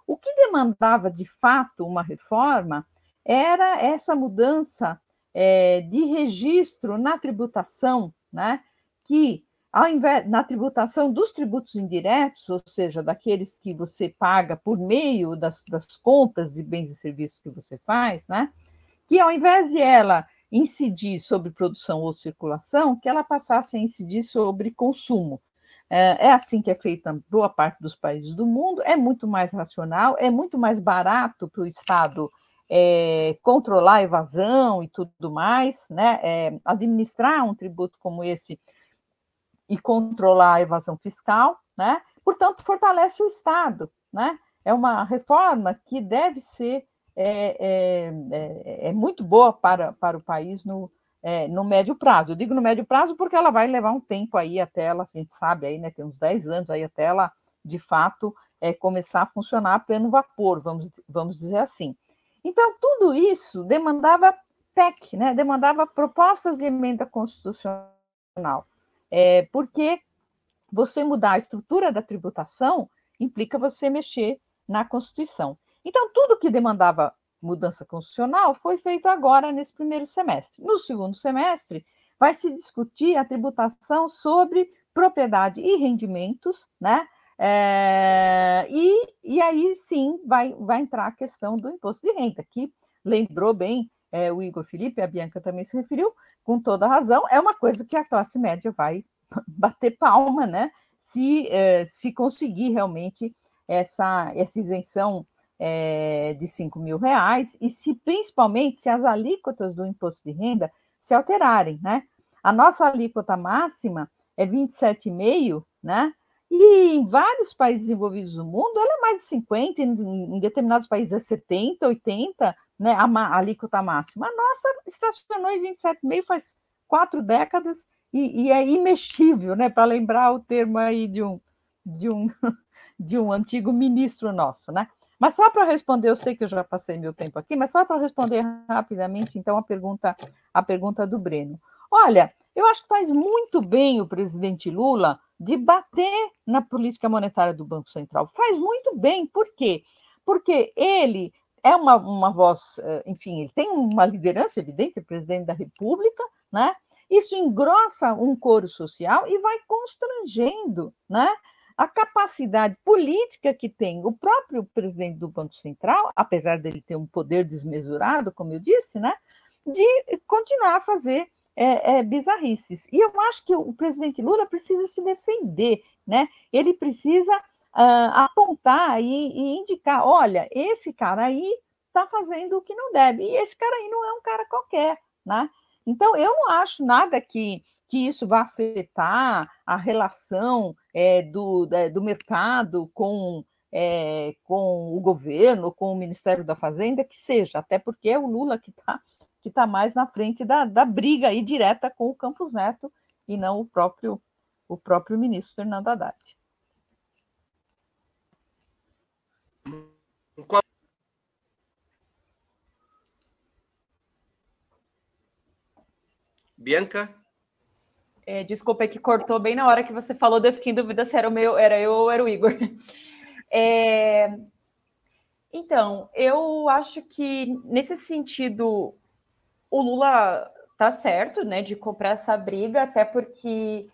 O que demandava de fato uma reforma era essa mudança é, de registro na tributação, né? Que ao invés na tributação dos tributos indiretos, ou seja, daqueles que você paga por meio das, das compras de bens e serviços que você faz, né? Que ao invés de ela incidir sobre produção ou circulação, que ela passasse a incidir sobre consumo. É, é assim que é feita boa parte dos países do mundo, é muito mais racional, é muito mais barato para o Estado é, controlar a evasão e tudo mais, né? É, administrar um tributo como esse e controlar a evasão fiscal, né? Portanto, fortalece o Estado, né? É uma reforma que deve ser é, é, é, é muito boa para, para o país no, é, no médio prazo. Eu digo no médio prazo porque ela vai levar um tempo aí até ela, a gente sabe aí, né? Tem uns 10 anos aí até ela, de fato, é, começar a funcionar a pleno vapor, vamos, vamos dizer assim. Então, tudo isso demandava PEC, né? demandava propostas de emenda constitucional é, porque você mudar a estrutura da tributação implica você mexer na Constituição. Então, tudo que demandava mudança constitucional foi feito agora nesse primeiro semestre. No segundo semestre, vai se discutir a tributação sobre propriedade e rendimentos, né? É, e, e aí sim vai, vai entrar a questão do imposto de renda, que lembrou bem é, o Igor Felipe, a Bianca também se referiu, com toda razão, é uma coisa que a classe média vai [LAUGHS] bater palma, né? Se, é, se conseguir realmente essa, essa isenção é, de 5 mil reais e se principalmente se as alíquotas do imposto de renda se alterarem, né? A nossa alíquota máxima é 27,5, né? E em vários países envolvidos no mundo, ela é mais de 50, em, em determinados países é 70, 80, né, a, a alíquota máxima. A nossa estacionou em 27,5 faz quatro décadas e, e é imexível, né, para lembrar o termo aí de um, de, um, [LAUGHS] de um antigo ministro nosso, né? Mas só para responder, eu sei que eu já passei meu tempo aqui, mas só para responder rapidamente, então, a pergunta, a pergunta do Breno. Olha, eu acho que faz muito bem o presidente Lula de bater na política monetária do Banco Central. Faz muito bem, por quê? Porque ele é uma, uma voz, eh, enfim, ele tem uma liderança evidente, é presidente da República, né? Isso engrossa um coro social e vai constrangendo, né? A capacidade política que tem o próprio presidente do Banco Central, apesar dele ter um poder desmesurado, como eu disse, né? De continuar a fazer é, é, bizarrices. E eu acho que o presidente Lula precisa se defender, né? Ele precisa uh, apontar e, e, indicar: olha, esse cara aí está fazendo o que não deve, e esse cara aí não é um cara qualquer, né? Então, eu não acho nada que, que isso vá afetar a relação é, do, do mercado com, é, com o governo, com o Ministério da Fazenda, que seja, até porque é o Lula que está que tá mais na frente da, da briga aí direta com o Campos Neto e não o próprio, o próprio ministro Fernando Haddad. Bianca? É, desculpa, é que cortou bem na hora que você falou, eu fiquei em dúvida se era o meu, era eu ou era o Igor. [LAUGHS] É, então, eu acho que nesse sentido o Lula tá certo, né, de comprar essa briga, até porque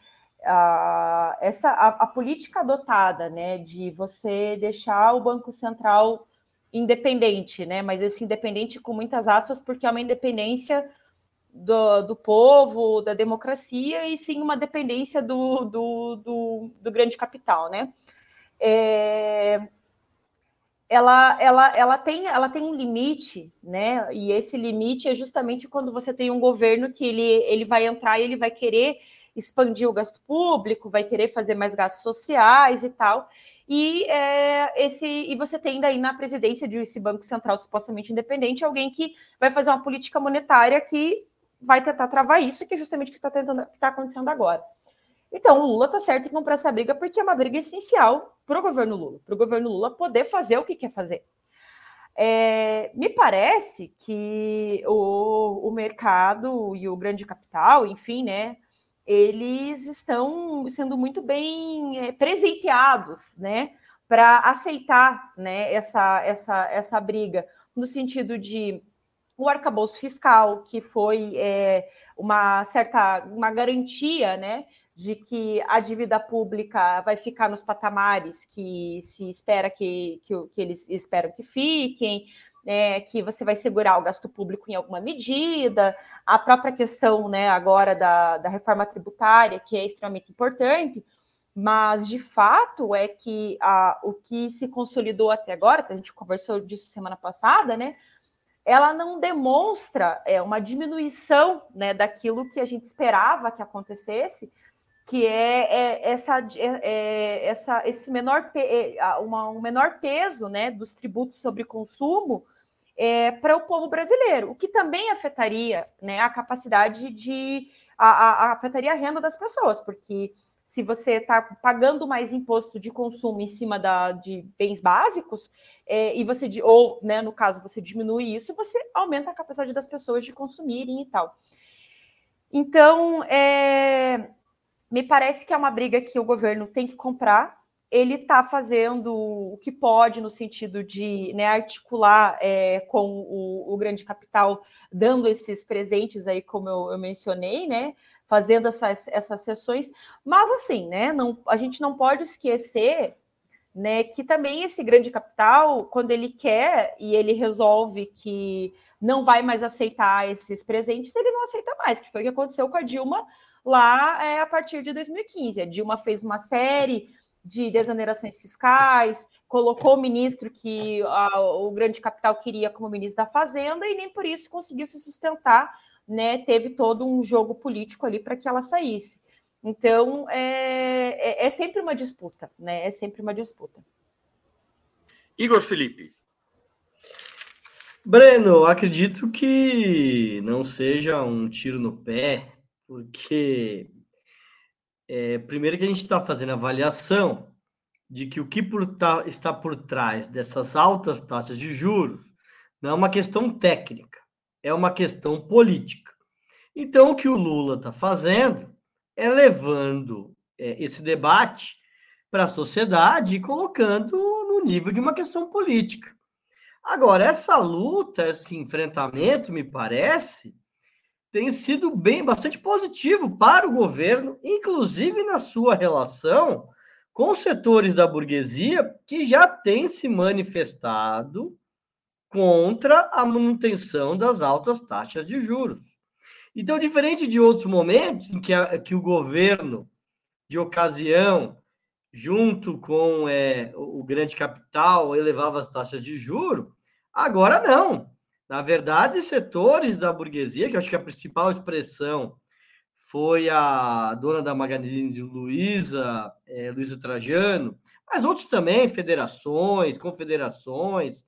a, essa a, a, política adotada, né, de você deixar o Banco Central independente, né, mas esse independente com muitas aspas, porque é uma independência do, do povo, da democracia, e sim uma dependência do, do, do, do grande capital, né. É, ela, ela, ela, tem, ela tem um limite, né? E esse limite é justamente quando você tem um governo que ele, ele vai entrar e ele vai querer expandir o gasto público, vai querer fazer mais gastos sociais e tal. E, é, esse, e você tem daí na presidência de esse Banco Central supostamente independente alguém que vai fazer uma política monetária que vai tentar travar isso, que é justamente o que está tentando que está acontecendo agora. Então, o Lula está certo em comprar essa briga porque é uma briga essencial para o governo Lula, para o governo Lula poder fazer o que quer fazer. É, me parece que o, o mercado e o grande capital, enfim, né, eles estão sendo muito bem é, presenteados, né, para aceitar, né, essa, essa, essa briga, no sentido de o arcabouço fiscal, que foi é, uma certa uma garantia, né, de que a dívida pública vai ficar nos patamares que se espera que, que, que eles esperam que fiquem, né, que você vai segurar o gasto público em alguma medida, a própria questão né, agora da, da reforma tributária, que é extremamente importante, mas de fato é que a, o que se consolidou até agora, a gente conversou disso semana passada, né? Ela não demonstra é, uma diminuição né, daquilo que a gente esperava que acontecesse, que é, é essa, é, é essa, esse menor, é, uma, um menor peso né, dos tributos sobre consumo é, para o povo brasileiro, o que também afetaria né, a capacidade de. A, a, afetaria a renda das pessoas, porque se você está pagando mais imposto de consumo em cima da, de bens básicos, é, e você, ou né, no caso, você diminui isso, você aumenta a capacidade das pessoas de consumirem e tal. Então, é, me parece que é uma briga que o governo tem que comprar ele está fazendo o que pode no sentido de né, articular é, com o, o, grande capital, dando esses presentes aí, como eu, eu mencionei, né? Fazendo essas, essas sessões, mas assim, né? Não, a gente não pode esquecer né, que também esse grande capital, quando ele quer e ele resolve que não vai mais aceitar esses presentes, ele não aceita mais, que foi o que aconteceu com a Dilma lá é, a partir de 2015. A Dilma fez uma série de desonerações fiscais, colocou o ministro que a, o grande capital queria como ministro da Fazenda e nem por isso conseguiu se sustentar, né? Teve todo um jogo político ali para que ela saísse. Então é, é, é, sempre uma disputa, né? É sempre uma disputa. Igor Felipe. Breno, acredito que não seja um tiro no pé, porque é, primeiro que a gente está fazendo avaliação de que o que por tá, está por trás dessas altas taxas de juros não é uma questão técnica, é uma questão política. Então, o que o Lula está fazendo é levando é, esse debate para a sociedade e colocando no nível de uma questão política. Agora, essa luta, esse enfrentamento, me parece, tem sido bem bastante positivo para o governo, inclusive na sua relação com setores da burguesia que já têm se manifestado contra a manutenção das altas taxas de juros. Então, diferente de outros momentos em que, a, que o governo, de ocasião, junto com é, o grande capital, elevava as taxas de juro, agora não. Na verdade, setores da burguesia, que eu acho que a principal expressão foi a dona da Magazine Luiza, é, Luiza Trajano, mas outros também, federações, confederações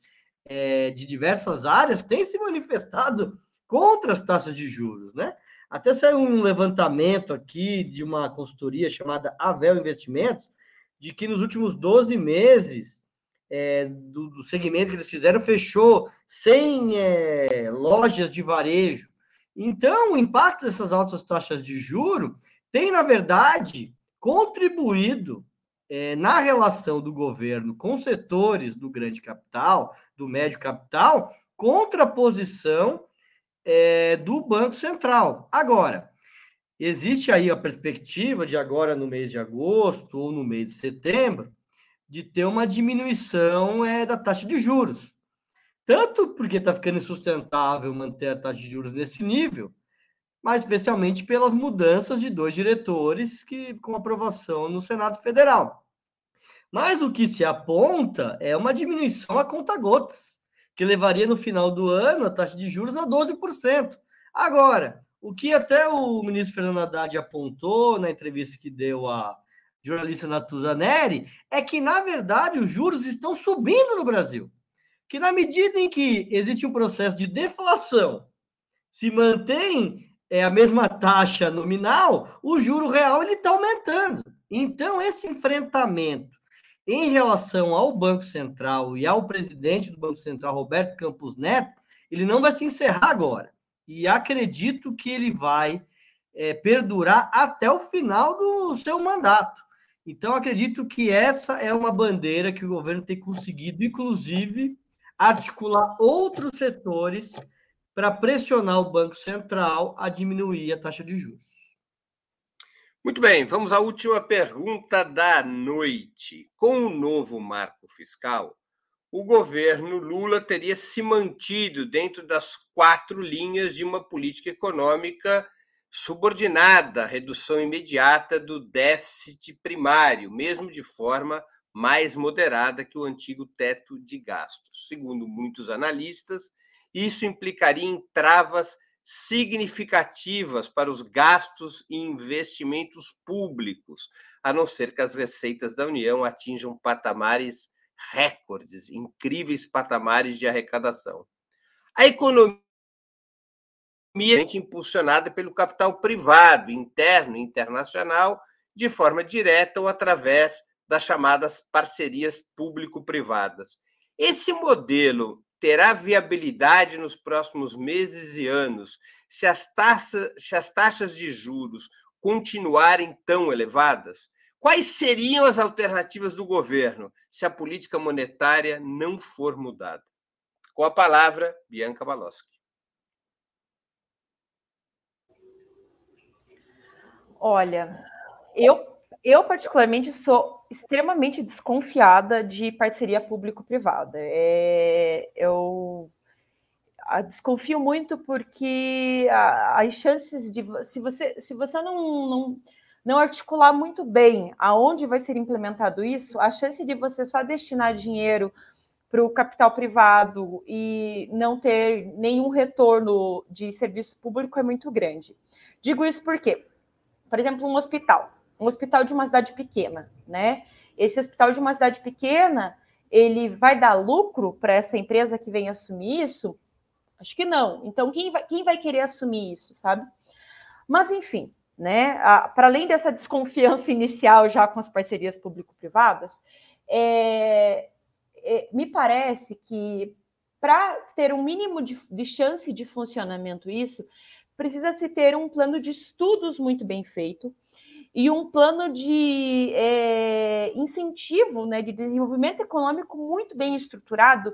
é, de diversas áreas, têm se manifestado contra as taxas de juros, né? Até saiu um levantamento aqui de uma consultoria chamada Avel Investimentos, de que nos últimos 12 meses é, do, do, segmento que eles fizeram fechou 100 é, lojas de varejo. Então, o impacto dessas altas taxas de juro tem, na verdade, contribuído é, na relação do governo com setores do grande capital, do médio capital, contra a posição é, do Banco Central. Agora, existe aí a perspectiva de agora no mês de agosto ou no mês de setembro de ter uma diminuição é, da taxa de juros. Tanto porque está ficando insustentável manter a taxa de juros nesse nível, mas especialmente pelas mudanças de dois diretores que com aprovação no Senado Federal. Mas o que se aponta é uma diminuição a conta-gotas, que levaria no final do ano a taxa de juros a 12%. Agora, o que até o ministro Fernando Haddad apontou na entrevista que deu à jornalista Natuza Neri é que, na verdade, os juros estão subindo no Brasil. Que na medida em que existe um processo de deflação, se mantém é, a mesma taxa nominal, o juro real ele está aumentando. Então, esse enfrentamento em relação ao Banco Central e ao presidente do Banco Central, Roberto Campos Neto, ele não vai se encerrar agora. E acredito que ele vai é, perdurar até o final do seu mandato. Então, acredito que essa é uma bandeira que o governo tem conseguido, inclusive, articular outros setores para pressionar o Banco Central a diminuir a taxa de juros. Muito bem, vamos à última pergunta da noite. Com o novo marco fiscal, o governo Lula teria se mantido dentro das quatro linhas de uma política econômica subordinada à redução imediata do déficit primário, mesmo de forma mais moderada que o antigo teto de gastos. Segundo muitos analistas, isso implicaria em travas significativas para os gastos e investimentos públicos, a não ser que as receitas da União atinjam patamares recordes, incríveis patamares de arrecadação. A economia é impulsionada pelo capital privado, interno e internacional, de forma direta ou através das chamadas parcerias público-privadas. Esse modelo terá viabilidade nos próximos meses e anos se as, taxa, se as taxas de juros continuarem tão elevadas? Quais seriam as alternativas do governo se a política monetária não for mudada? Com a palavra, Bianca Baloski. Olha, eu, eu particularmente sou extremamente desconfiada de parceria público-privada. É, eu a, desconfio muito porque a, as chances de se você se você não, não não articular muito bem aonde vai ser implementado isso, a chance de você só destinar dinheiro para o capital privado e não ter nenhum retorno de serviço público é muito grande. Digo isso porque, por exemplo, um hospital um hospital de uma cidade pequena, né? Esse hospital de uma cidade pequena, ele vai dar lucro para essa empresa que vem assumir isso? Acho que não. Então, quem vai, quem vai querer assumir isso, sabe? Mas, enfim, né? Para além dessa desconfiança inicial já com as parcerias público-privadas, é, é, me parece que para ter um mínimo de, de chance de funcionamento isso, precisa se ter um plano de estudos muito bem feito, e um plano de é, incentivo, né, de desenvolvimento econômico muito bem estruturado,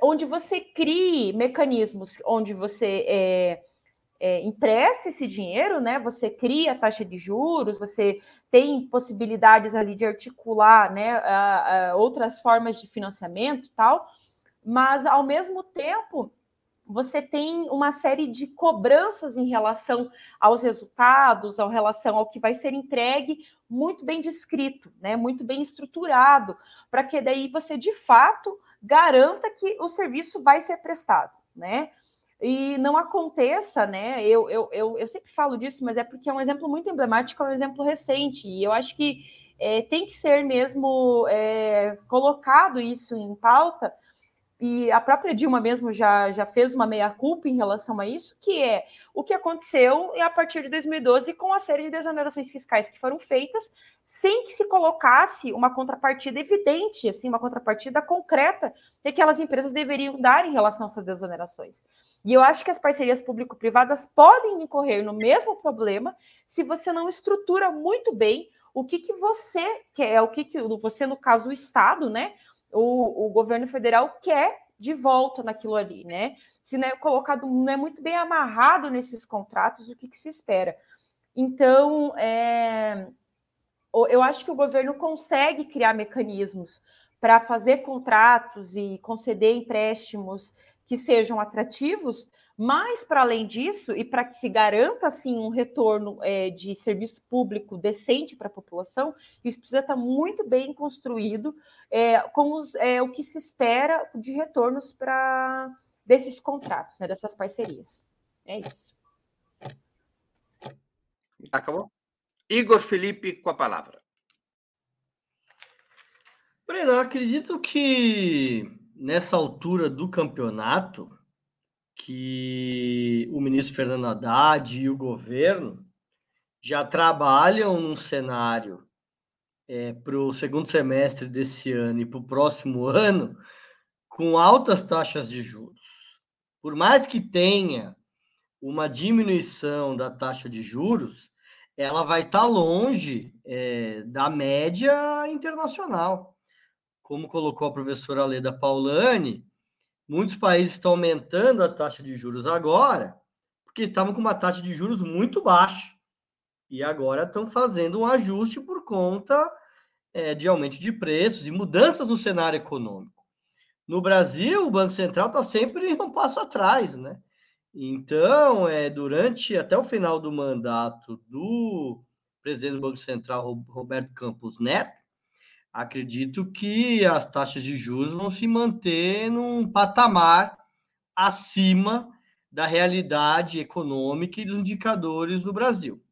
onde você crie mecanismos, onde você é, é, empresta esse dinheiro, né? Você cria a taxa de juros, você tem possibilidades ali de articular, né, a, a outras formas de financiamento, tal. Mas ao mesmo tempo você tem uma série de cobranças em relação aos resultados, em relação ao que vai ser entregue, muito bem descrito, né? muito bem estruturado, para que daí você de fato garanta que o serviço vai ser prestado, né? E não aconteça, né? Eu, eu, eu, eu sempre falo disso, mas é porque é um exemplo muito emblemático, é um exemplo recente, e eu acho que é, tem que ser mesmo é, colocado isso em pauta, e a própria Dilma mesmo já, já fez uma meia-culpa em relação a isso, que é o que aconteceu a partir de 2012 com a série de desonerações fiscais que foram feitas, sem que se colocasse uma contrapartida evidente, assim, uma contrapartida concreta que aquelas empresas deveriam dar em relação a essas desonerações. E eu acho que as parcerias público-privadas podem incorrer no mesmo problema se você não estrutura muito bem o que, que você quer, o que, que você, no caso, o Estado, né? O, o governo federal quer de volta naquilo ali, né? Se não é colocado, não é muito bem amarrado nesses contratos, o que, que se espera? Então, é, eu acho que o governo consegue criar mecanismos para fazer contratos e conceder empréstimos que sejam atrativos, mas para além disso, e para que se garanta assim um retorno é, de serviço público decente para a população, isso precisa estar muito bem construído é, com os, é, o que se espera de retornos para desses contratos, né, dessas parcerias. É isso. Acabou? Igor Felipe com a palavra. Breno, acredito que nessa altura do campeonato, que o ministro Fernando Haddad e o governo já trabalham num cenário é, para o segundo semestre desse ano e para o próximo [LAUGHS] ano com altas taxas de juros. Por mais que tenha uma diminuição da taxa de juros, ela vai estar tá longe é, da média internacional. Como colocou a professora Leda Paulani, muitos países estão aumentando a taxa de juros agora, porque estavam com uma taxa de juros muito baixa. E agora estão fazendo um ajuste por conta é, de aumento de preços e mudanças no cenário econômico. No Brasil, o Banco Central está sempre um passo atrás, né? Então, é, durante até o final do mandato do presidente do Banco Central, Roberto Campos Neto, acredito que as taxas de juros vão se manter num patamar acima da realidade econômica e dos indicadores do Brasil.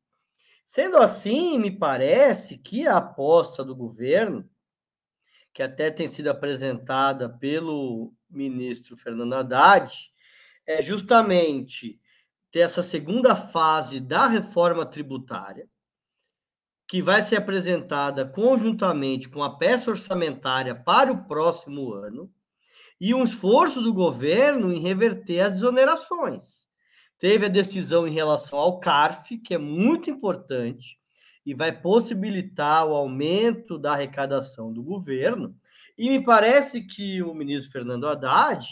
Sendo assim, me parece que a aposta do governo, que até tem sido apresentada pelo ministro Fernando Haddad, é justamente ter essa segunda fase da reforma tributária, que vai ser apresentada conjuntamente com a peça orçamentária para o próximo ano, e um esforço do governo em reverter as desonerações. Teve a decisão em relação ao CARF, que é muito importante e vai possibilitar o aumento da arrecadação do governo. E me parece que o ministro Fernando Haddad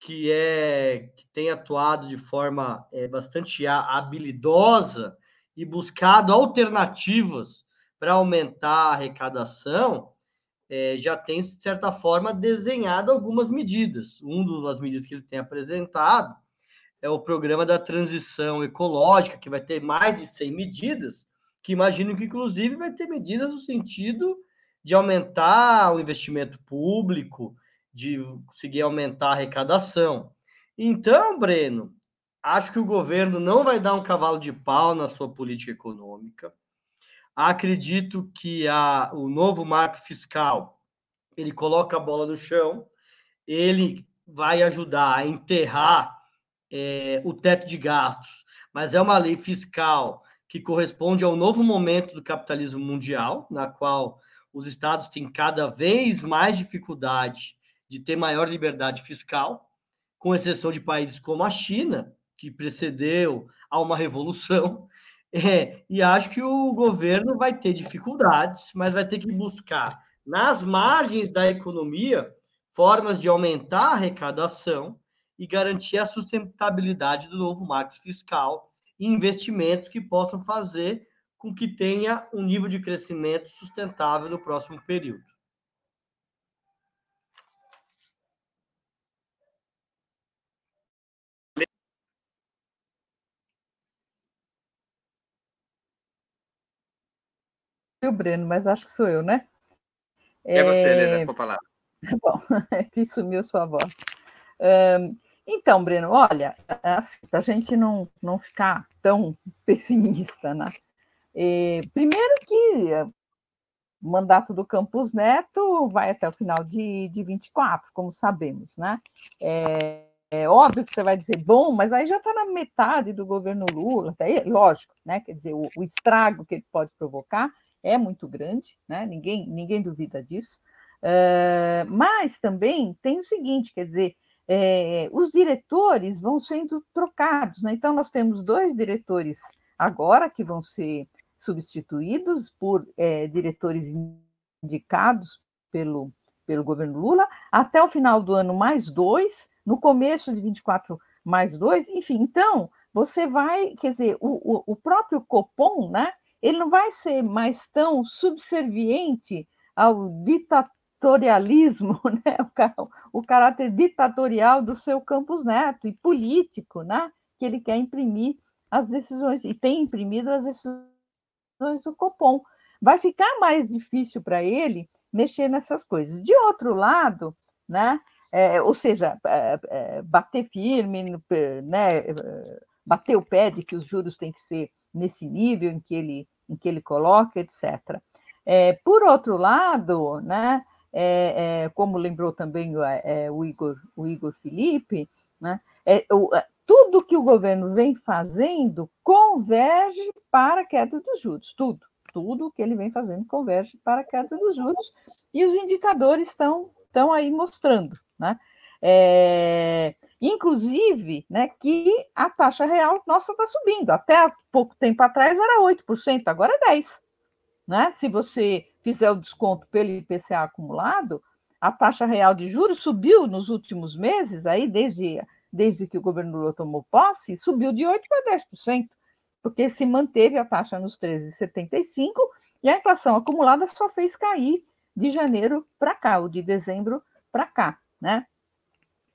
que é que tem atuado de forma é, bastante habilidosa e buscado alternativas para aumentar a arrecadação, é, já tem, de certa forma, desenhado algumas medidas. Uma das medidas que ele tem apresentado é o programa da transição ecológica, que vai ter mais de 100 medidas, que imagino que, inclusive, vai ter medidas no sentido de aumentar o investimento público, de conseguir aumentar a arrecadação. Então, Breno, acho que o governo não vai dar um cavalo de pau na sua política econômica. Acredito que a, o novo marco fiscal ele coloca a bola no chão, ele vai ajudar a enterrar é, o teto de gastos, mas é uma lei fiscal que corresponde ao novo momento do capitalismo mundial, na qual os estados têm cada vez mais dificuldade de ter maior liberdade fiscal, com exceção de países como a China, que precedeu a uma revolução. [LAUGHS] É, e acho que o governo vai ter dificuldades, mas vai ter que buscar, nas margens da economia, formas de aumentar a arrecadação e garantir a sustentabilidade do novo marco fiscal e investimentos que possam fazer com que tenha um nível de crescimento sustentável no próximo período. O Breno, mas acho que sou eu, né? É, você, Helena, com a palavra. [LAUGHS] Bom, [LAUGHS] que sumiu sua voz. Um, então, Breno, olha, assim, para a gente não, não ficar tão pessimista, né? E, primeiro que o mandato do Campos Neto vai até o final de, de 24, como sabemos, né? É, é óbvio que você vai dizer, bom, mas aí já está na metade do governo Lula, até, lógico, né? Quer dizer, o, o estrago que ele pode provocar é muito grande, né? ninguém, ninguém duvida disso. Uh, mas também tem o seguinte: quer dizer, é, os diretores vão sendo trocados, né? Então, nós temos dois diretores agora que vão ser substituídos por é, diretores indicados pelo, pelo governo Lula, até o final do ano, mais dois, no começo de 24, mais dois, enfim, então você vai, quer dizer, o, o, o próprio Copom, né? Ele não vai ser mais tão subserviente ao ditatorialismo, [LAUGHS] né? o, o caráter ditatorial do seu Campos Neto e político, né? Que ele quer imprimir as decisões, e tem imprimido as decisões do Copom. Vai ficar mais difícil para ele mexer nessas coisas. De outro lado, né? É, ou seja, é, é, bater firme, né? bater o pé de que os juros têm que ser nesse nível em que ele, em que ele coloca, etc. É, por outro lado, né, é, é, como lembrou também o, é, Igor, o Igor Felipe, né, é, o, tudo que o governo vem fazendo converge para a queda dos juros, tudo. Tudo que ele vem fazendo converge para a queda dos juros, e os indicadores estão, estão aí mostrando. Né? É, inclusive, né, que a taxa real nossa está subindo. Até pouco tempo atrás era 8%, agora é 10%. Né? Se você fizer o desconto pelo IPCA acumulado, a taxa real de juros subiu nos últimos meses, aí desde, desde que o governo Lula tomou posse, subiu de 8% para 10%, porque se manteve a taxa nos 13,75% e a inflação acumulada só fez cair de janeiro para cá, ou de dezembro para cá. Né?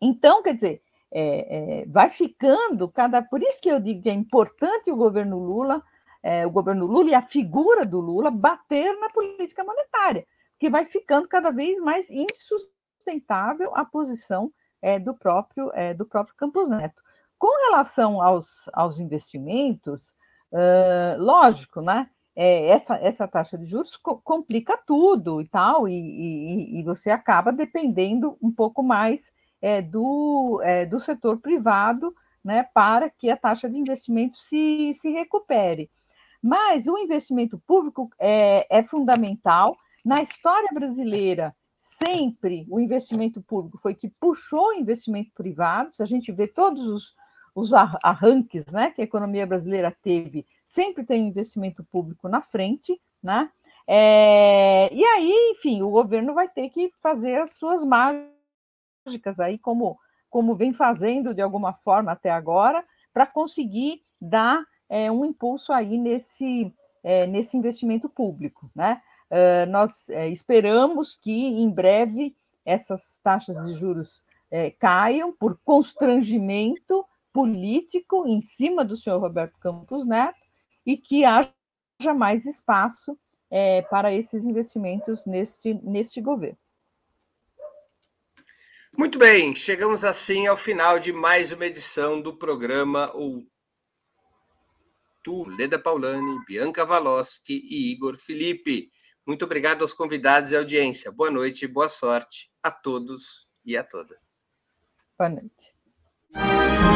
Então, quer dizer, é, é, vai ficando cada. Por isso que eu digo que é importante o governo Lula, é, o governo Lula e a figura do Lula bater na política monetária, que vai ficando cada vez mais insustentável a posição é, do próprio é, do próprio Campos Neto. Com relação aos, aos investimentos, uh, lógico, né? É, essa, essa taxa de juros co complica tudo e tal, e, e, e você acaba dependendo um pouco mais é, do, é, do setor privado né, para que a taxa de investimento se, se recupere. Mas o investimento público é, é fundamental. Na história brasileira, sempre o investimento público foi que puxou o investimento privado. Se a gente vê todos os, os arranques né, que a economia brasileira teve, sempre tem investimento público na frente, né? É, e aí, enfim, o governo vai ter que fazer as suas margens aí, como, como vem fazendo de alguma forma até agora, para conseguir dar é, um impulso aí nesse, é, nesse investimento público. Né? Uh, nós é, esperamos que em breve essas taxas de juros é, caiam por constrangimento político em cima do senhor Roberto Campos Neto e que haja mais espaço é, para esses investimentos neste, neste governo. Muito bem, chegamos assim ao final de mais uma edição do programa Tu, Leda Paulani, Bianca Valoski e Igor Felipe. Muito obrigado aos convidados e audiência. Boa noite e boa sorte a todos e a todas. Boa noite.